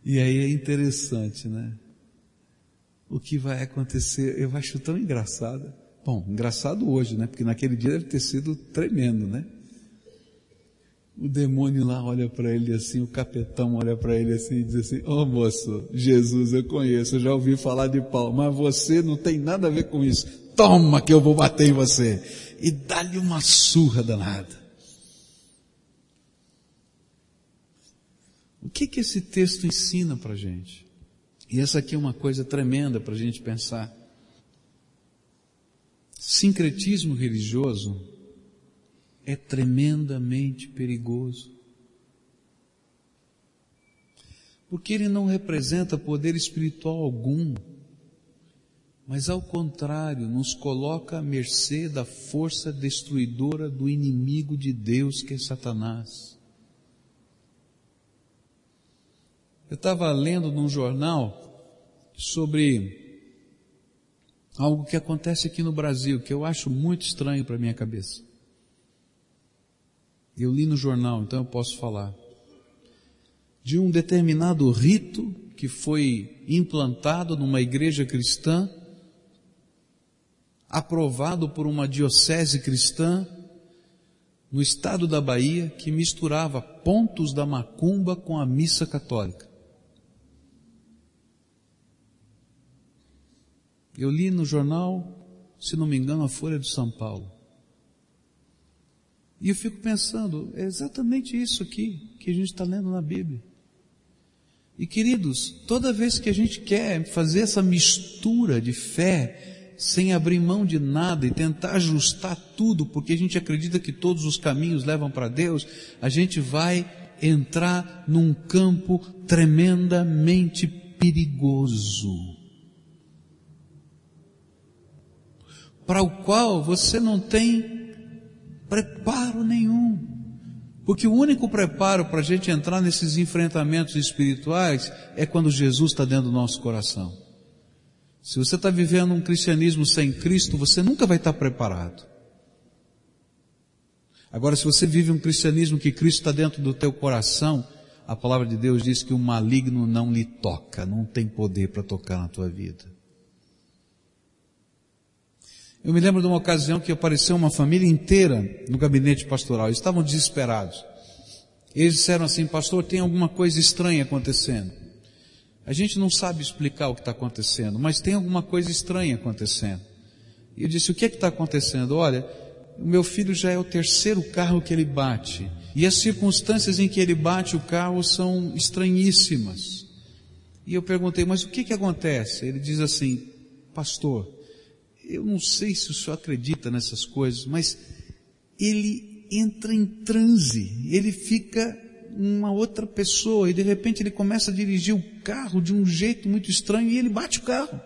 E aí é interessante, né? O que vai acontecer, eu acho tão engraçado. Bom, engraçado hoje, né? Porque naquele dia deve ter sido tremendo, né? O demônio lá olha para ele assim, o capetão olha para ele assim e diz assim: Ô oh, moço, Jesus eu conheço, já ouvi falar de pau, mas você não tem nada a ver com isso. Toma que eu vou bater em você. E dá-lhe uma surra danada. O que que esse texto ensina para gente? E essa aqui é uma coisa tremenda para a gente pensar. Sincretismo religioso é tremendamente perigoso. Porque ele não representa poder espiritual algum, mas ao contrário, nos coloca à mercê da força destruidora do inimigo de Deus que é Satanás. Eu estava lendo num jornal sobre algo que acontece aqui no Brasil, que eu acho muito estranho para minha cabeça. Eu li no jornal, então eu posso falar. De um determinado rito que foi implantado numa igreja cristã, aprovado por uma diocese cristã, no estado da Bahia, que misturava pontos da macumba com a missa católica. Eu li no jornal, se não me engano, a Folha de São Paulo. E eu fico pensando, é exatamente isso aqui que a gente está lendo na Bíblia. E queridos, toda vez que a gente quer fazer essa mistura de fé, sem abrir mão de nada e tentar ajustar tudo, porque a gente acredita que todos os caminhos levam para Deus, a gente vai entrar num campo tremendamente perigoso. Para o qual você não tem Preparo nenhum. Porque o único preparo para a gente entrar nesses enfrentamentos espirituais é quando Jesus está dentro do nosso coração. Se você está vivendo um cristianismo sem Cristo, você nunca vai estar preparado. Agora, se você vive um cristianismo que Cristo está dentro do teu coração, a palavra de Deus diz que o maligno não lhe toca, não tem poder para tocar na tua vida. Eu me lembro de uma ocasião que apareceu uma família inteira no gabinete pastoral. Eles estavam desesperados. Eles disseram assim, pastor, tem alguma coisa estranha acontecendo. A gente não sabe explicar o que está acontecendo, mas tem alguma coisa estranha acontecendo. E eu disse, o que é que está acontecendo? Olha, o meu filho já é o terceiro carro que ele bate. E as circunstâncias em que ele bate o carro são estranhíssimas. E eu perguntei, mas o que que acontece? Ele diz assim, pastor, eu não sei se o senhor acredita nessas coisas, mas ele entra em transe, ele fica uma outra pessoa e de repente ele começa a dirigir o carro de um jeito muito estranho e ele bate o carro.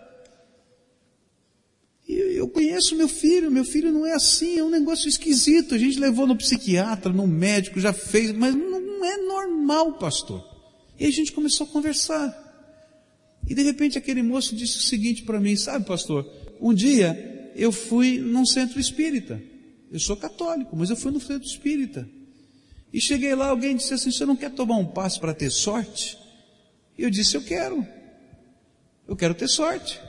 E eu conheço meu filho, meu filho não é assim, é um negócio esquisito. A gente levou no psiquiatra, no médico, já fez, mas não é normal, pastor. E a gente começou a conversar. E de repente aquele moço disse o seguinte para mim, sabe, pastor? Um dia eu fui num centro espírita. Eu sou católico, mas eu fui no centro espírita. E cheguei lá, alguém disse assim: Você não quer tomar um passo para ter sorte? E eu disse: Eu quero. Eu quero ter sorte.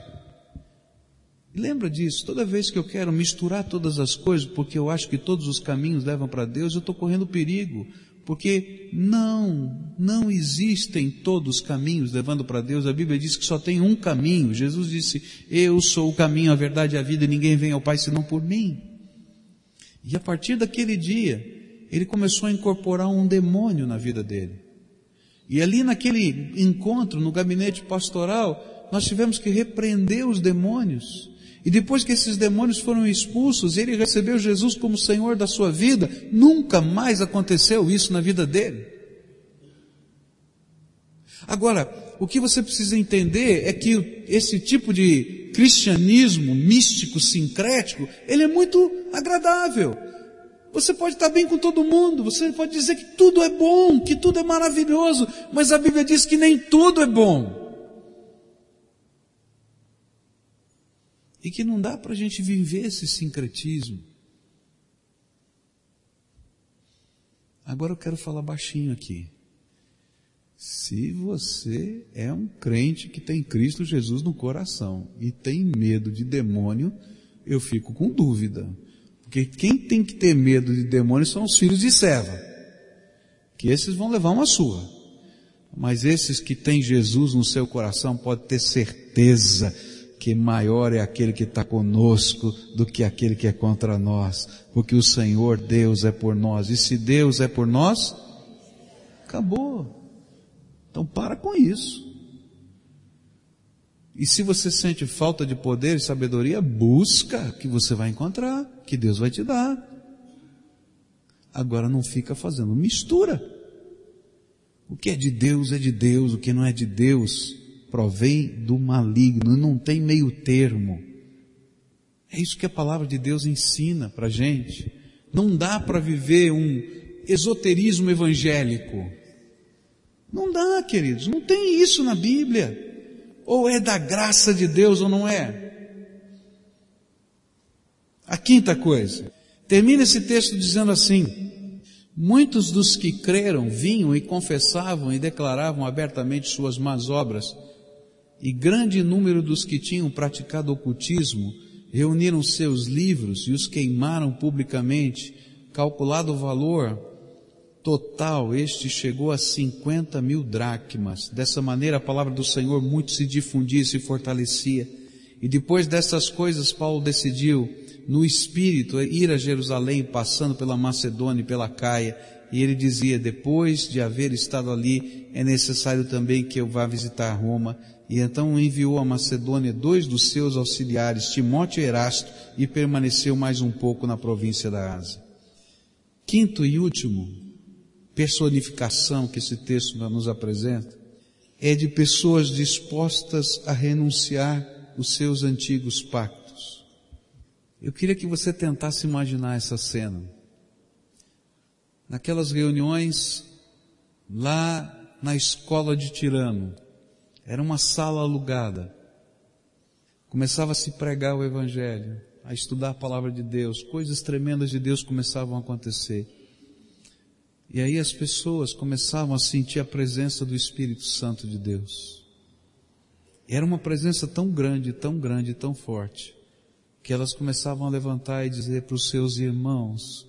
E lembra disso, toda vez que eu quero misturar todas as coisas, porque eu acho que todos os caminhos levam para Deus, eu estou correndo perigo. Porque não, não existem todos os caminhos levando para Deus. A Bíblia diz que só tem um caminho. Jesus disse: Eu sou o caminho, a verdade e a vida, e ninguém vem ao Pai senão por mim. E a partir daquele dia, ele começou a incorporar um demônio na vida dele. E ali naquele encontro, no gabinete pastoral, nós tivemos que repreender os demônios. E depois que esses demônios foram expulsos, ele recebeu Jesus como Senhor da sua vida, nunca mais aconteceu isso na vida dele. Agora, o que você precisa entender é que esse tipo de cristianismo místico, sincrético, ele é muito agradável. Você pode estar bem com todo mundo, você pode dizer que tudo é bom, que tudo é maravilhoso, mas a Bíblia diz que nem tudo é bom. E que não dá para a gente viver esse sincretismo. Agora eu quero falar baixinho aqui. Se você é um crente que tem Cristo Jesus no coração e tem medo de demônio, eu fico com dúvida. Porque quem tem que ter medo de demônio são os filhos de serva. Que esses vão levar uma sua. Mas esses que têm Jesus no seu coração pode ter certeza que maior é aquele que está conosco do que aquele que é contra nós, porque o Senhor Deus é por nós, e se Deus é por nós, acabou. Então para com isso. E se você sente falta de poder e sabedoria, busca que você vai encontrar, que Deus vai te dar. Agora não fica fazendo mistura. O que é de Deus é de Deus, o que não é de Deus provém do maligno, não tem meio termo. É isso que a palavra de Deus ensina para gente. Não dá para viver um esoterismo evangélico. Não dá, queridos, não tem isso na Bíblia. Ou é da graça de Deus ou não é. A quinta coisa. Termina esse texto dizendo assim: Muitos dos que creram vinham e confessavam e declaravam abertamente suas más obras e grande número dos que tinham praticado ocultismo reuniram seus livros e os queimaram publicamente. Calculado o valor total, este chegou a 50 mil dracmas. Dessa maneira, a palavra do Senhor muito se difundia e se fortalecia. E depois dessas coisas, Paulo decidiu, no espírito, ir a Jerusalém, passando pela Macedônia e pela Caia. E ele dizia, depois de haver estado ali, é necessário também que eu vá visitar Roma. E então enviou a Macedônia dois dos seus auxiliares, Timóteo e Erasto, e permaneceu mais um pouco na província da Ásia. Quinto e último personificação que esse texto nos apresenta é de pessoas dispostas a renunciar os seus antigos pactos. Eu queria que você tentasse imaginar essa cena. Naquelas reuniões lá na escola de Tirano, era uma sala alugada. Começava a se pregar o Evangelho, a estudar a palavra de Deus, coisas tremendas de Deus começavam a acontecer. E aí as pessoas começavam a sentir a presença do Espírito Santo de Deus. Era uma presença tão grande, tão grande, tão forte, que elas começavam a levantar e dizer para os seus irmãos,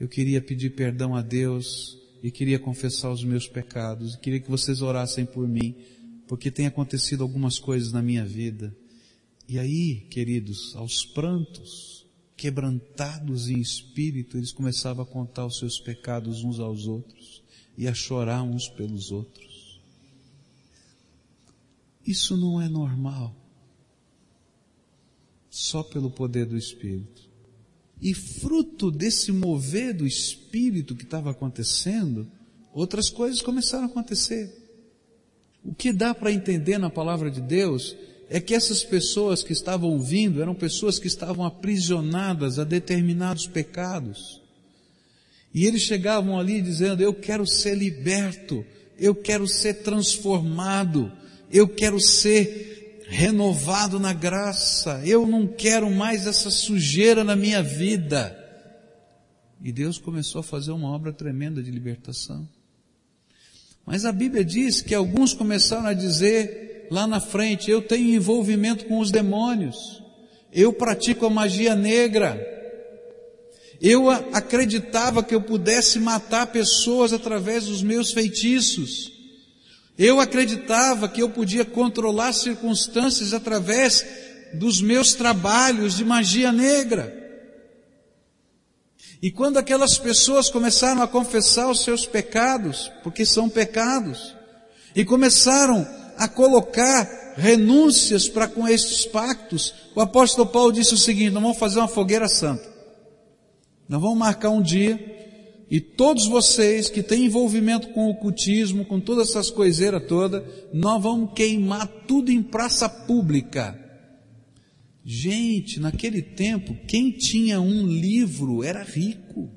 eu queria pedir perdão a Deus e queria confessar os meus pecados, e queria que vocês orassem por mim, porque tem acontecido algumas coisas na minha vida. E aí, queridos, aos prantos, quebrantados em espírito, eles começavam a contar os seus pecados uns aos outros e a chorar uns pelos outros. Isso não é normal. Só pelo poder do Espírito. E fruto desse mover do Espírito que estava acontecendo, outras coisas começaram a acontecer. O que dá para entender na palavra de Deus é que essas pessoas que estavam ouvindo eram pessoas que estavam aprisionadas a determinados pecados. E eles chegavam ali dizendo: Eu quero ser liberto, eu quero ser transformado, eu quero ser renovado na graça, eu não quero mais essa sujeira na minha vida. E Deus começou a fazer uma obra tremenda de libertação. Mas a Bíblia diz que alguns começaram a dizer lá na frente: eu tenho envolvimento com os demônios, eu pratico a magia negra, eu acreditava que eu pudesse matar pessoas através dos meus feitiços, eu acreditava que eu podia controlar circunstâncias através dos meus trabalhos de magia negra. E quando aquelas pessoas começaram a confessar os seus pecados, porque são pecados, e começaram a colocar renúncias para com estes pactos, o apóstolo Paulo disse o seguinte: nós vamos fazer uma fogueira santa. Nós vamos marcar um dia, e todos vocês que têm envolvimento com o cultismo, com todas essas coiseiras todas, nós vamos queimar tudo em praça pública. Gente, naquele tempo, quem tinha um livro era rico.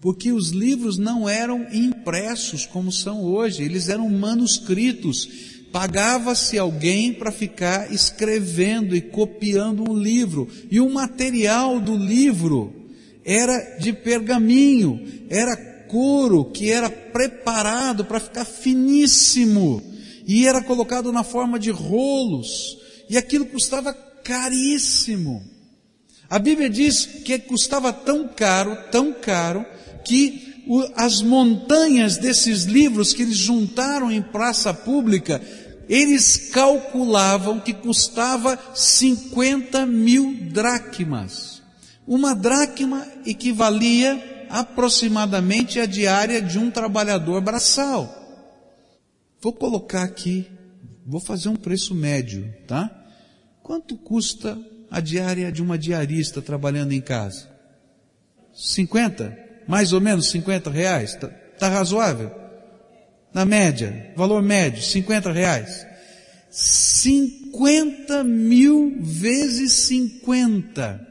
Porque os livros não eram impressos como são hoje, eles eram manuscritos. Pagava-se alguém para ficar escrevendo e copiando um livro. E o material do livro era de pergaminho, era couro que era preparado para ficar finíssimo e era colocado na forma de rolos e aquilo custava caríssimo. A Bíblia diz que custava tão caro, tão caro, que as montanhas desses livros que eles juntaram em praça pública, eles calculavam que custava 50 mil dracmas. Uma dracma equivalia aproximadamente à diária de um trabalhador braçal. Vou colocar aqui, vou fazer um preço médio, tá? Quanto custa a diária de uma diarista trabalhando em casa? 50? Mais ou menos 50 reais? Tá, tá razoável? Na média, valor médio, 50 reais. 50 mil vezes 50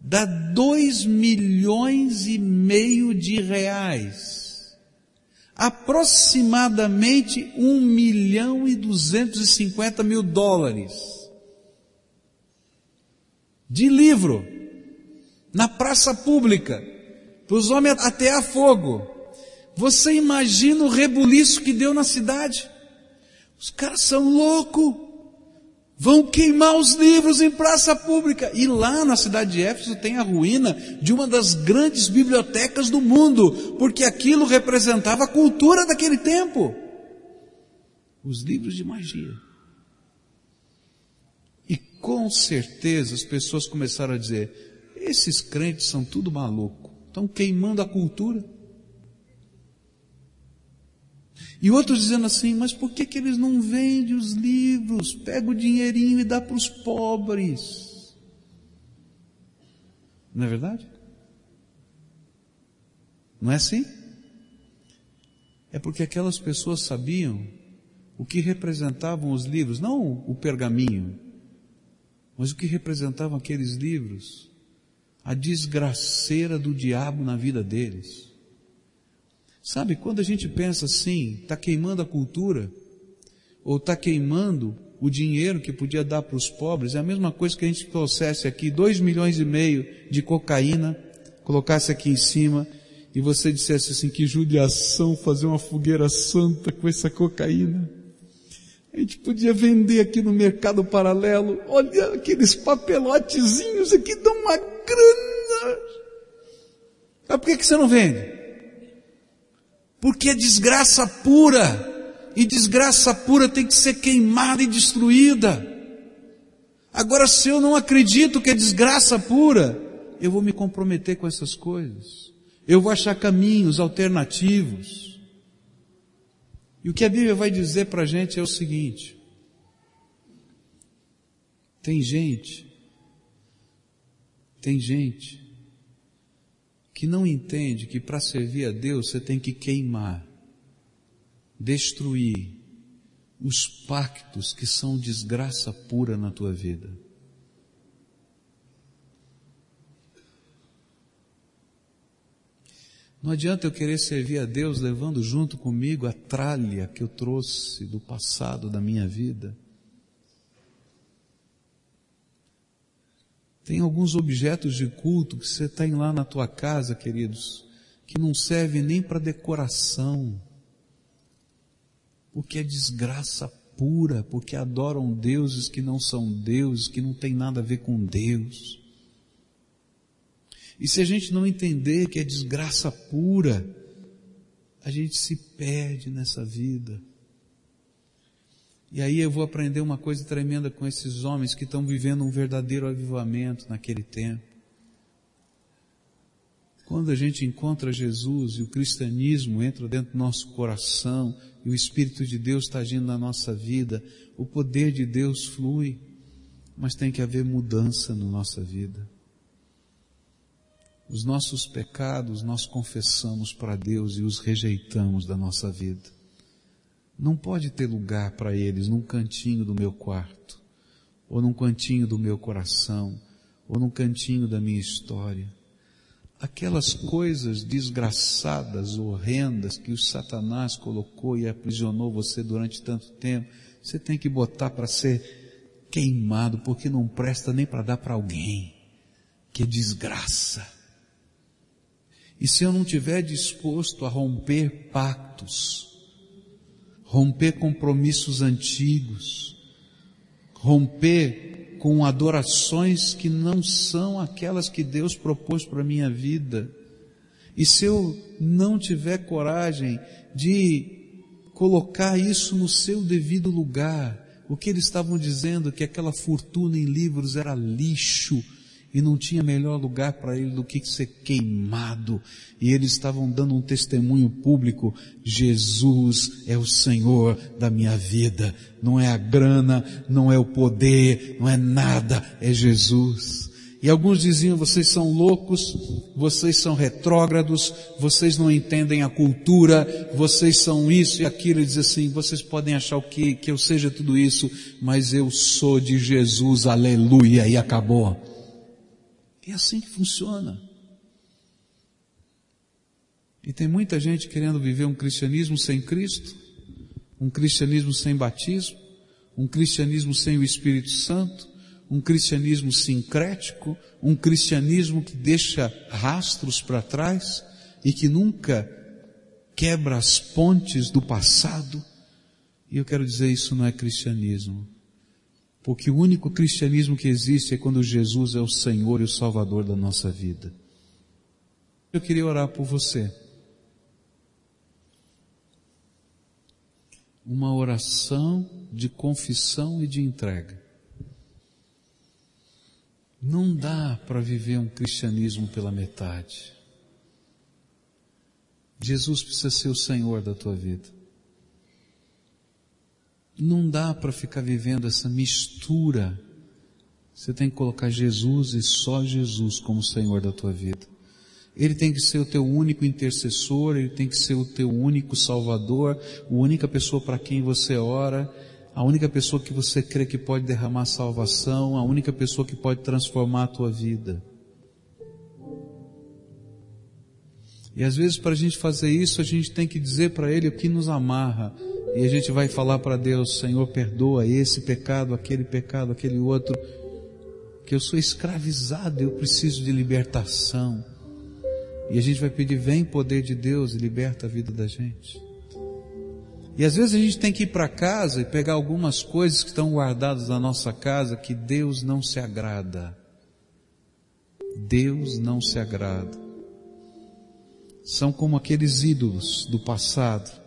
dá 2 milhões e meio de reais. Aproximadamente 1 milhão e 250 mil dólares. De livro. Na praça pública. Para os homens até a fogo. Você imagina o rebuliço que deu na cidade? Os caras são loucos. Vão queimar os livros em praça pública. E lá na cidade de Éfeso tem a ruína de uma das grandes bibliotecas do mundo, porque aquilo representava a cultura daquele tempo. Os livros de magia. E com certeza as pessoas começaram a dizer: esses crentes são tudo maluco, estão queimando a cultura. E outros dizendo assim, mas por que, que eles não vendem os livros? Pega o dinheirinho e dá para os pobres. Não é verdade? Não é assim? É porque aquelas pessoas sabiam o que representavam os livros, não o pergaminho, mas o que representavam aqueles livros, a desgraceira do diabo na vida deles. Sabe, quando a gente pensa assim, está queimando a cultura, ou está queimando o dinheiro que podia dar para os pobres, é a mesma coisa que a gente trouxesse aqui dois milhões e meio de cocaína, colocasse aqui em cima, e você dissesse assim, que judiação fazer uma fogueira santa com essa cocaína. A gente podia vender aqui no mercado paralelo, olha aqueles papelotezinhos aqui dão uma grana. Mas por que, que você não vende? Porque é desgraça pura. E desgraça pura tem que ser queimada e destruída. Agora, se eu não acredito que é desgraça pura, eu vou me comprometer com essas coisas. Eu vou achar caminhos alternativos. E o que a Bíblia vai dizer para a gente é o seguinte: tem gente, tem gente que não entende que para servir a Deus você tem que queimar, destruir os pactos que são desgraça pura na tua vida. Não adianta eu querer servir a Deus levando junto comigo a tralha que eu trouxe do passado da minha vida. Tem alguns objetos de culto que você tem lá na tua casa, queridos, que não servem nem para decoração, porque é desgraça pura, porque adoram deuses que não são deuses, que não tem nada a ver com Deus. E se a gente não entender que é desgraça pura, a gente se perde nessa vida. E aí eu vou aprender uma coisa tremenda com esses homens que estão vivendo um verdadeiro avivamento naquele tempo. Quando a gente encontra Jesus e o cristianismo entra dentro do nosso coração e o Espírito de Deus está agindo na nossa vida, o poder de Deus flui, mas tem que haver mudança na nossa vida. Os nossos pecados nós confessamos para Deus e os rejeitamos da nossa vida não pode ter lugar para eles num cantinho do meu quarto, ou num cantinho do meu coração, ou num cantinho da minha história. Aquelas coisas desgraçadas, horrendas que o Satanás colocou e aprisionou você durante tanto tempo, você tem que botar para ser queimado, porque não presta nem para dar para alguém. Que desgraça. E se eu não estiver disposto a romper pactos, romper compromissos antigos, romper com adorações que não são aquelas que Deus propôs para minha vida, e se eu não tiver coragem de colocar isso no seu devido lugar, o que eles estavam dizendo que aquela fortuna em livros era lixo, e não tinha melhor lugar para ele do que ser queimado. E eles estavam dando um testemunho público: Jesus é o Senhor da minha vida. Não é a grana, não é o poder, não é nada, é Jesus. E alguns diziam: vocês são loucos, vocês são retrógrados, vocês não entendem a cultura, vocês são isso e aquilo. Ele diz assim: vocês podem achar que, que eu seja tudo isso, mas eu sou de Jesus, aleluia, e acabou. É assim que funciona. E tem muita gente querendo viver um cristianismo sem Cristo, um cristianismo sem batismo, um cristianismo sem o Espírito Santo, um cristianismo sincrético, um cristianismo que deixa rastros para trás e que nunca quebra as pontes do passado. E eu quero dizer, isso não é cristianismo. Porque o único cristianismo que existe é quando Jesus é o Senhor e o Salvador da nossa vida. Eu queria orar por você. Uma oração de confissão e de entrega. Não dá para viver um cristianismo pela metade. Jesus precisa ser o Senhor da tua vida. Não dá para ficar vivendo essa mistura. Você tem que colocar Jesus e só Jesus como Senhor da tua vida. Ele tem que ser o teu único intercessor, ele tem que ser o teu único salvador, a única pessoa para quem você ora, a única pessoa que você crê que pode derramar salvação, a única pessoa que pode transformar a tua vida. E às vezes para a gente fazer isso, a gente tem que dizer para Ele o que nos amarra. E a gente vai falar para Deus, Senhor, perdoa esse pecado, aquele pecado, aquele outro, que eu sou escravizado, eu preciso de libertação. E a gente vai pedir, vem poder de Deus e liberta a vida da gente. E às vezes a gente tem que ir para casa e pegar algumas coisas que estão guardadas na nossa casa que Deus não se agrada. Deus não se agrada. São como aqueles ídolos do passado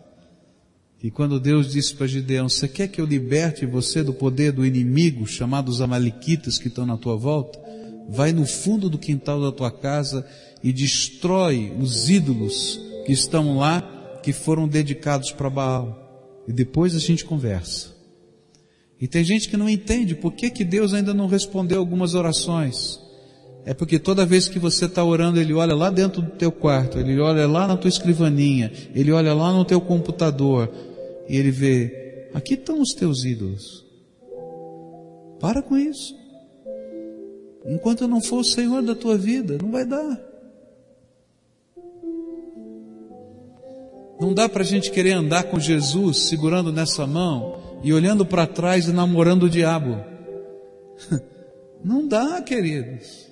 e quando Deus disse para Gideão, você quer que eu liberte você do poder do inimigo, chamado os amalequitas que estão na tua volta? Vai no fundo do quintal da tua casa e destrói os ídolos que estão lá, que foram dedicados para Baal. E depois a gente conversa. E tem gente que não entende por que, que Deus ainda não respondeu algumas orações. É porque toda vez que você está orando, Ele olha lá dentro do teu quarto, Ele olha lá na tua escrivaninha, Ele olha lá no teu computador, e ele vê, aqui estão os teus ídolos. Para com isso. Enquanto eu não for o Senhor da tua vida, não vai dar. Não dá para a gente querer andar com Jesus segurando nessa mão e olhando para trás e namorando o diabo. <laughs> Não dá, queridos.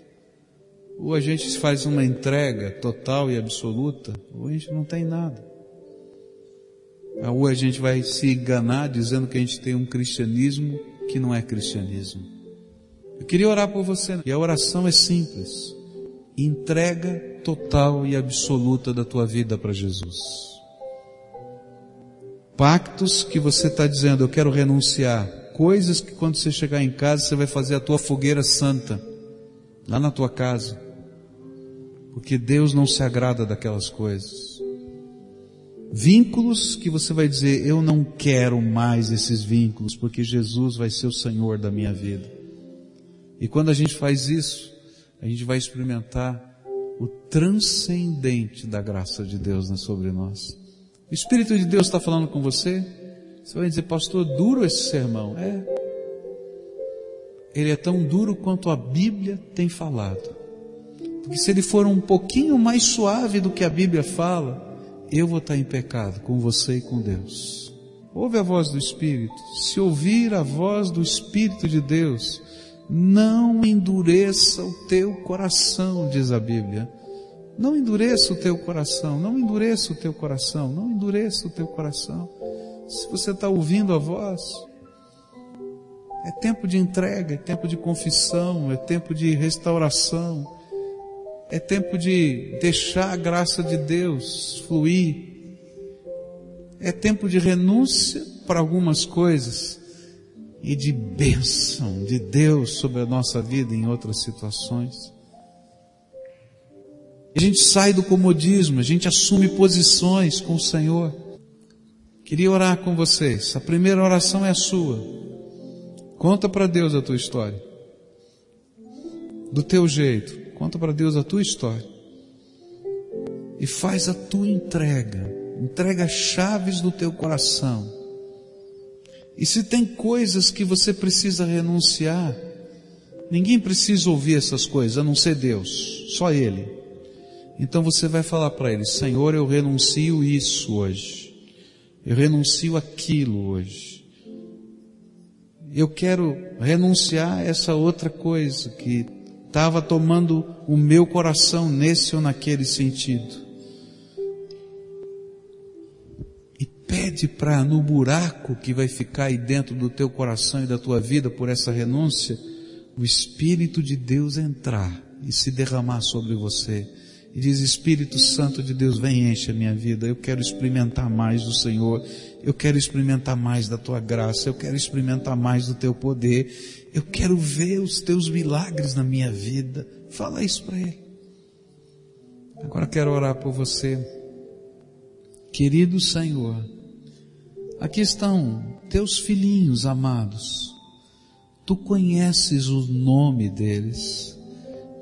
Ou a gente faz uma entrega total e absoluta, ou a gente não tem nada. Ou a gente vai se enganar dizendo que a gente tem um cristianismo que não é cristianismo. Eu queria orar por você. E a oração é simples. Entrega total e absoluta da tua vida para Jesus. Pactos que você está dizendo, eu quero renunciar. Coisas que quando você chegar em casa, você vai fazer a tua fogueira santa. Lá na tua casa. Porque Deus não se agrada daquelas coisas. Vínculos que você vai dizer, eu não quero mais esses vínculos, porque Jesus vai ser o Senhor da minha vida. E quando a gente faz isso, a gente vai experimentar o transcendente da graça de Deus sobre nós. O Espírito de Deus está falando com você? Você vai dizer, pastor, duro esse sermão. É. Ele é tão duro quanto a Bíblia tem falado. Porque se ele for um pouquinho mais suave do que a Bíblia fala, eu vou estar em pecado com você e com Deus. Ouve a voz do Espírito. Se ouvir a voz do Espírito de Deus, não endureça o teu coração, diz a Bíblia. Não endureça o teu coração, não endureça o teu coração, não endureça o teu coração. Se você está ouvindo a voz, é tempo de entrega, é tempo de confissão, é tempo de restauração, é tempo de deixar a graça de Deus fluir. É tempo de renúncia para algumas coisas e de bênção de Deus sobre a nossa vida em outras situações. A gente sai do comodismo, a gente assume posições com o Senhor. Queria orar com vocês. A primeira oração é a sua. Conta para Deus a tua história. Do teu jeito. Conta para Deus a tua história. E faz a tua entrega. Entrega as chaves do teu coração. E se tem coisas que você precisa renunciar, ninguém precisa ouvir essas coisas, a não ser Deus, só Ele. Então você vai falar para ele: Senhor, eu renuncio isso hoje. Eu renuncio aquilo hoje. Eu quero renunciar a essa outra coisa que estava tomando o meu coração nesse ou naquele sentido. E pede para no buraco que vai ficar aí dentro do teu coração e da tua vida por essa renúncia, o Espírito de Deus entrar e se derramar sobre você e diz: Espírito Santo de Deus, vem enche a minha vida. Eu quero experimentar mais do Senhor. Eu quero experimentar mais da tua graça. Eu quero experimentar mais do teu poder. Eu quero ver os teus milagres na minha vida. Fala isso para Ele. Agora quero orar por você. Querido Senhor, aqui estão teus filhinhos amados. Tu conheces o nome deles.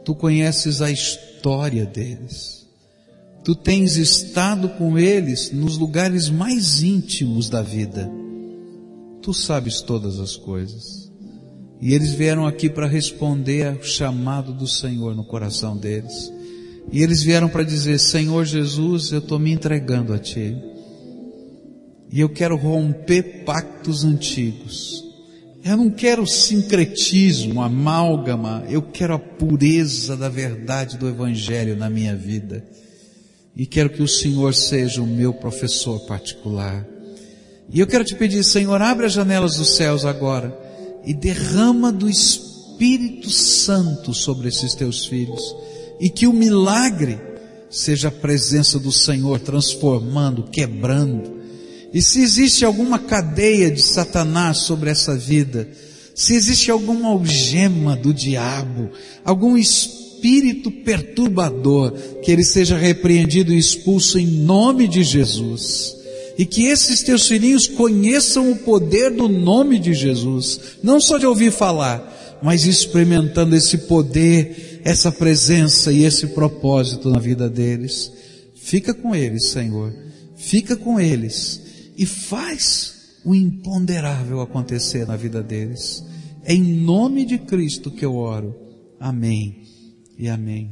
Tu conheces a história história deles. Tu tens estado com eles nos lugares mais íntimos da vida. Tu sabes todas as coisas. E eles vieram aqui para responder ao chamado do Senhor no coração deles. E eles vieram para dizer: Senhor Jesus, eu estou me entregando a Ti. E eu quero romper pactos antigos. Eu não quero sincretismo, amálgama, eu quero a pureza da verdade do Evangelho na minha vida. E quero que o Senhor seja o meu professor particular. E eu quero te pedir, Senhor, abre as janelas dos céus agora e derrama do Espírito Santo sobre esses teus filhos. E que o milagre seja a presença do Senhor transformando, quebrando, e se existe alguma cadeia de Satanás sobre essa vida, se existe alguma algema do diabo, algum espírito perturbador, que ele seja repreendido e expulso em nome de Jesus. E que esses teus filhinhos conheçam o poder do nome de Jesus, não só de ouvir falar, mas experimentando esse poder, essa presença e esse propósito na vida deles. Fica com eles, Senhor. Fica com eles e faz o imponderável acontecer na vida deles. É em nome de Cristo que eu oro. Amém e amém.